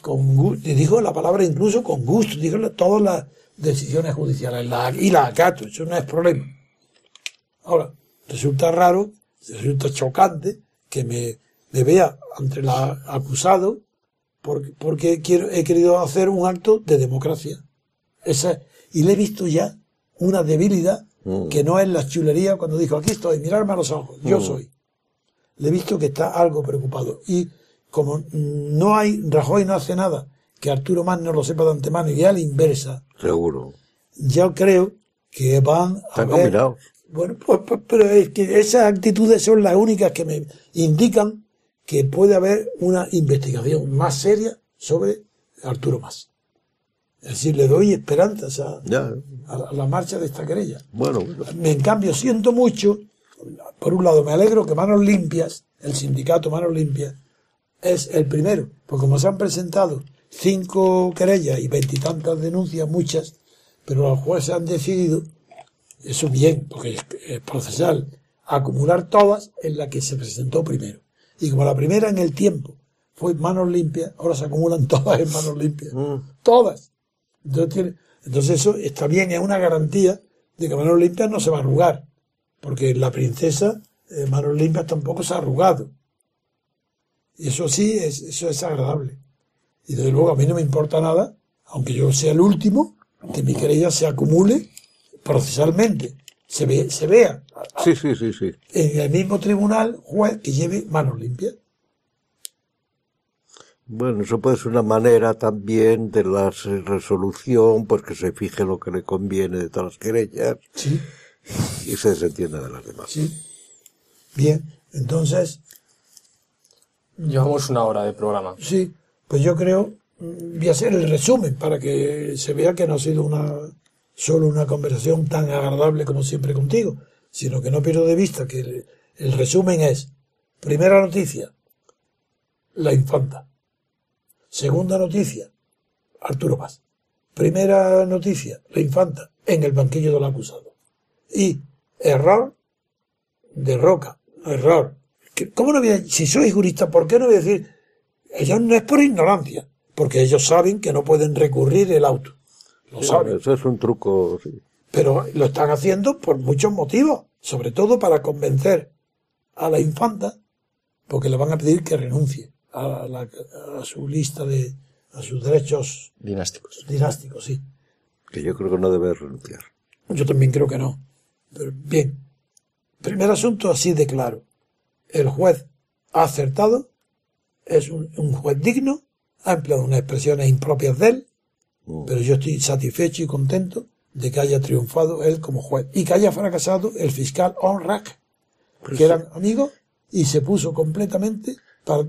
con dijo la palabra incluso con gusto, dijo todas las decisiones judiciales la- y las acato, eso no es problema. Ahora, resulta raro, resulta chocante que me, me vea ante el acusado porque, porque quiero, he querido hacer un acto de democracia. Esa, y le he visto ya una debilidad que no es la chulería cuando dijo, aquí estoy, mirarme a los ojos, yo soy. Le he visto que está algo preocupado. Y como mm, no hay, Rajoy no hace nada, que Arturo Más no lo sepa de antemano y a la inversa, Seguro. yo creo que van a Están ver-. Bueno, pues, pues, pero es que esas actitudes son las únicas que me indican que puede haber una investigación más seria sobre Arturo Más. Es decir, le doy esperanzas a, Ya. a la- marcha de esta querella. Bueno, bueno. En cambio, siento mucho, por un lado me alegro que Manos Limpias, el sindicato Manos Limpias, es el primero, porque como se han presentado cinco querellas y veintitantas denuncias, muchas, pero los jueces han decidido, eso bien, porque es, es procesal, acumular todas en la que se presentó primero. Y como la primera en el tiempo fue manos limpias, ahora se acumulan todas en manos limpias. Mm. Todas. Entonces, tiene- entonces eso está bien, es una garantía de que manos limpias no se va a arrugar. Porque la princesa, eh, manos limpias tampoco se ha arrugado. Y eso sí, es, eso es agradable. Y desde luego a mí no me importa nada, aunque yo sea el último, que mi querella se acumule procesalmente. Se, ve, se vea Sí, sí, sí, sí. en el mismo tribunal juez que lleve manos limpias. Bueno, eso puede ser una manera también de la resolución, pues que se fije lo que le conviene de todas las querellas Sí, y se desentienda de las demás. sí. Bien, entonces, Llevamos una hora de programa. sí, pues yo creo, mm, voy a hacer el resumen para que se vea que no ha sido una solo una conversación tan agradable como siempre contigo, sino que no pierdo de vista que el, resumen es, primera noticia, la infanta. Segunda noticia, Arturo Paz. Primera noticia, la infanta en el banquillo del acusado. Y error de Roca, error. ¿Cómo no voy a- si soy jurista, ¿por qué no voy a decir? Ellos no es por ignorancia, porque ellos saben que no pueden recurrir el auto. Lo saben. Eso es un truco, sí. Pero lo están haciendo por muchos motivos, sobre todo para convencer a la infanta, porque le van a pedir que renuncie a, la- a su lista de, a sus derechos Dinásticos. dinásticos, sí. que yo creo que no debe renunciar. Yo también creo que no. Pero bien. Primer asunto así de claro. El juez ha acertado, es un, un juez digno, ha empleado unas expresiones impropias de él. Pero yo estoy satisfecho y contento de que haya triunfado él como juez y que haya fracasado el fiscal Onrak, que eran amigos y se puso completamente para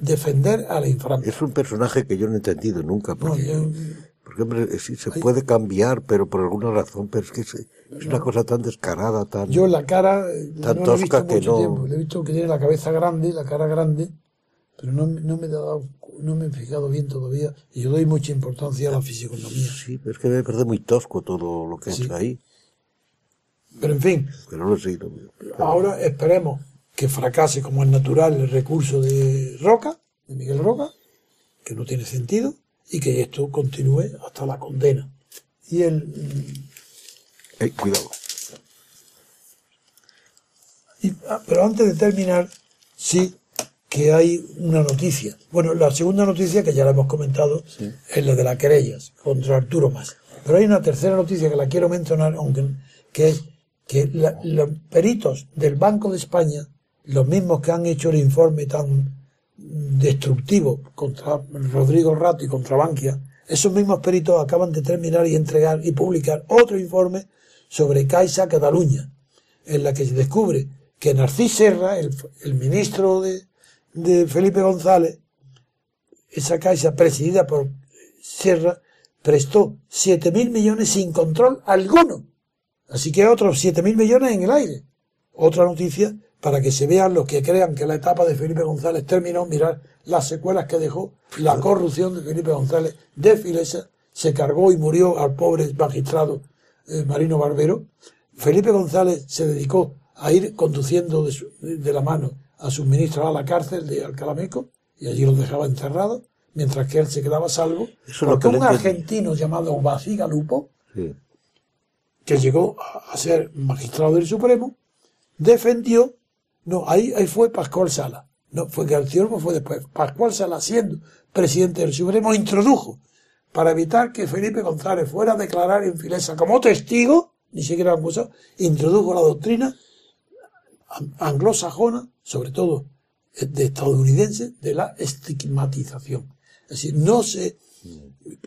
defender a la infranta. Es un personaje que yo no he entendido nunca, No, porque, yo- porque, hombre, sí se puede cambiar, pero por alguna razón, pero es que es, es una cosa tan descarada, tan... Yo la cara eh, Tan no la he visto tosca que mucho no- tiempo. Le he visto que tiene la cabeza grande, la cara grande, pero no, no me he dado, no me he fijado bien todavía. Y yo doy mucha importancia a la fisionomía. Sí, pero es que me parece muy tosco todo lo que Sí. hecho ahí, Pero en fin, pero no lo he seguido. Pero- ahora esperemos que fracase como es natural el recurso de Roca, de Miguel Roca, que no tiene sentido, y que esto continúe hasta la condena. Y el, Eh, cuidado. Y- ah, pero antes de terminar, sí que hay una noticia. Bueno, la segunda noticia, que ya la hemos comentado, es la de las querellas contra Arturo Mas. Pero hay una tercera noticia que la quiero mencionar, aunque que es que la- los peritos del Banco de España, los mismos que han hecho el informe tan destructivo contra Rodrigo Rato y contra Bankia, esos mismos peritos acaban de terminar y entregar y publicar otro informe sobre Caixa Cataluña, en la que se descubre que Narcís Serra, el, el ministro de, de Felipe González, esa Caixa presidida por Serra, prestó 7.000 millones sin control alguno. Así que otros 7.000 millones en el aire. Otra noticia para que se vean los que crean que la etapa de Felipe González terminó, mirar las secuelas que dejó la corrupción de Felipe González de Filesa, se cargó y murió al pobre magistrado eh, Marino Barbero. Felipe González se dedicó a ir conduciendo de, su- de la mano a sus ministros a la cárcel de Alcalameco y allí los dejaba encerrados, mientras que él se quedaba salvo. Eso porque que un argentino llamado Baciga Lupo, Sí. que llegó a ser magistrado del Supremo, defendió, no, ahí, ahí fue Pascual Sala, no, fue García fue después, Pascual Sala siendo presidente del Supremo introdujo, para evitar que Felipe González fuera a declarar en Filesa como testigo, ni siquiera acusado, introdujo la doctrina anglosajona, sobre todo eh, de estadounidense, de la estigmatización. Es decir, no se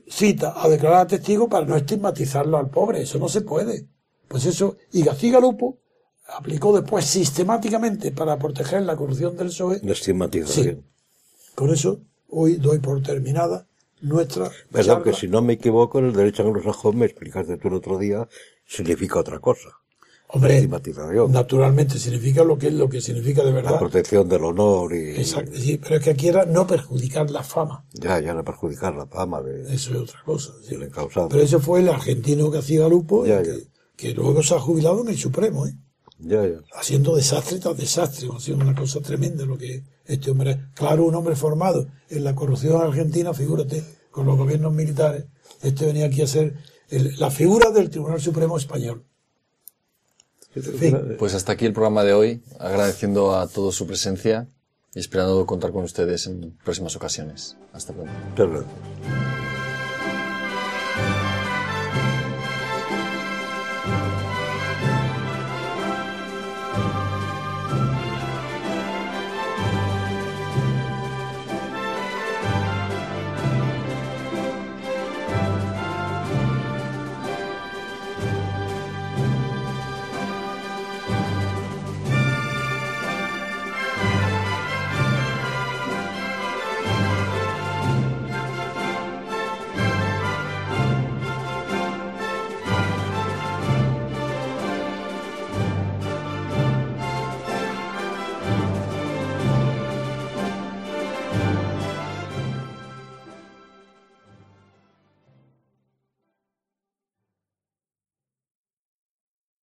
cita a declarar a testigo para no estigmatizarlo al pobre, eso no se puede. Pues eso, y García Lupo aplicó después sistemáticamente para proteger la corrupción del PSOE. La estigmatización. Sí. Con eso, hoy doy por terminada nuestra Perdón, que si no me equivoco, en el derecho anglosajón, me explicaste tú el otro día, significa otra cosa. Hombre, naturalmente significa lo que es lo que significa de La verdad. protección del honor y... Exacto, sí, pero es que aquí era no perjudicar la fama. Ya, ya no perjudicar la fama de, Eso es otra cosa. sí. Pero ese fue el argentino que hacía Lupo, Ya, que, ya. que luego se ha jubilado en el Supremo. ¿eh? Ya, ya. haciendo desastre tras desastre, haciendo una cosa tremenda lo que este hombre, claro, un hombre formado en la corrupción argentina, figúrate, con los gobiernos militares, este venía aquí a ser el- la figura del Tribunal Supremo Español. Pues hasta aquí el programa de hoy, agradeciendo a todos su presencia y esperando contar con ustedes en próximas ocasiones. Hasta pronto. Muchas gracias.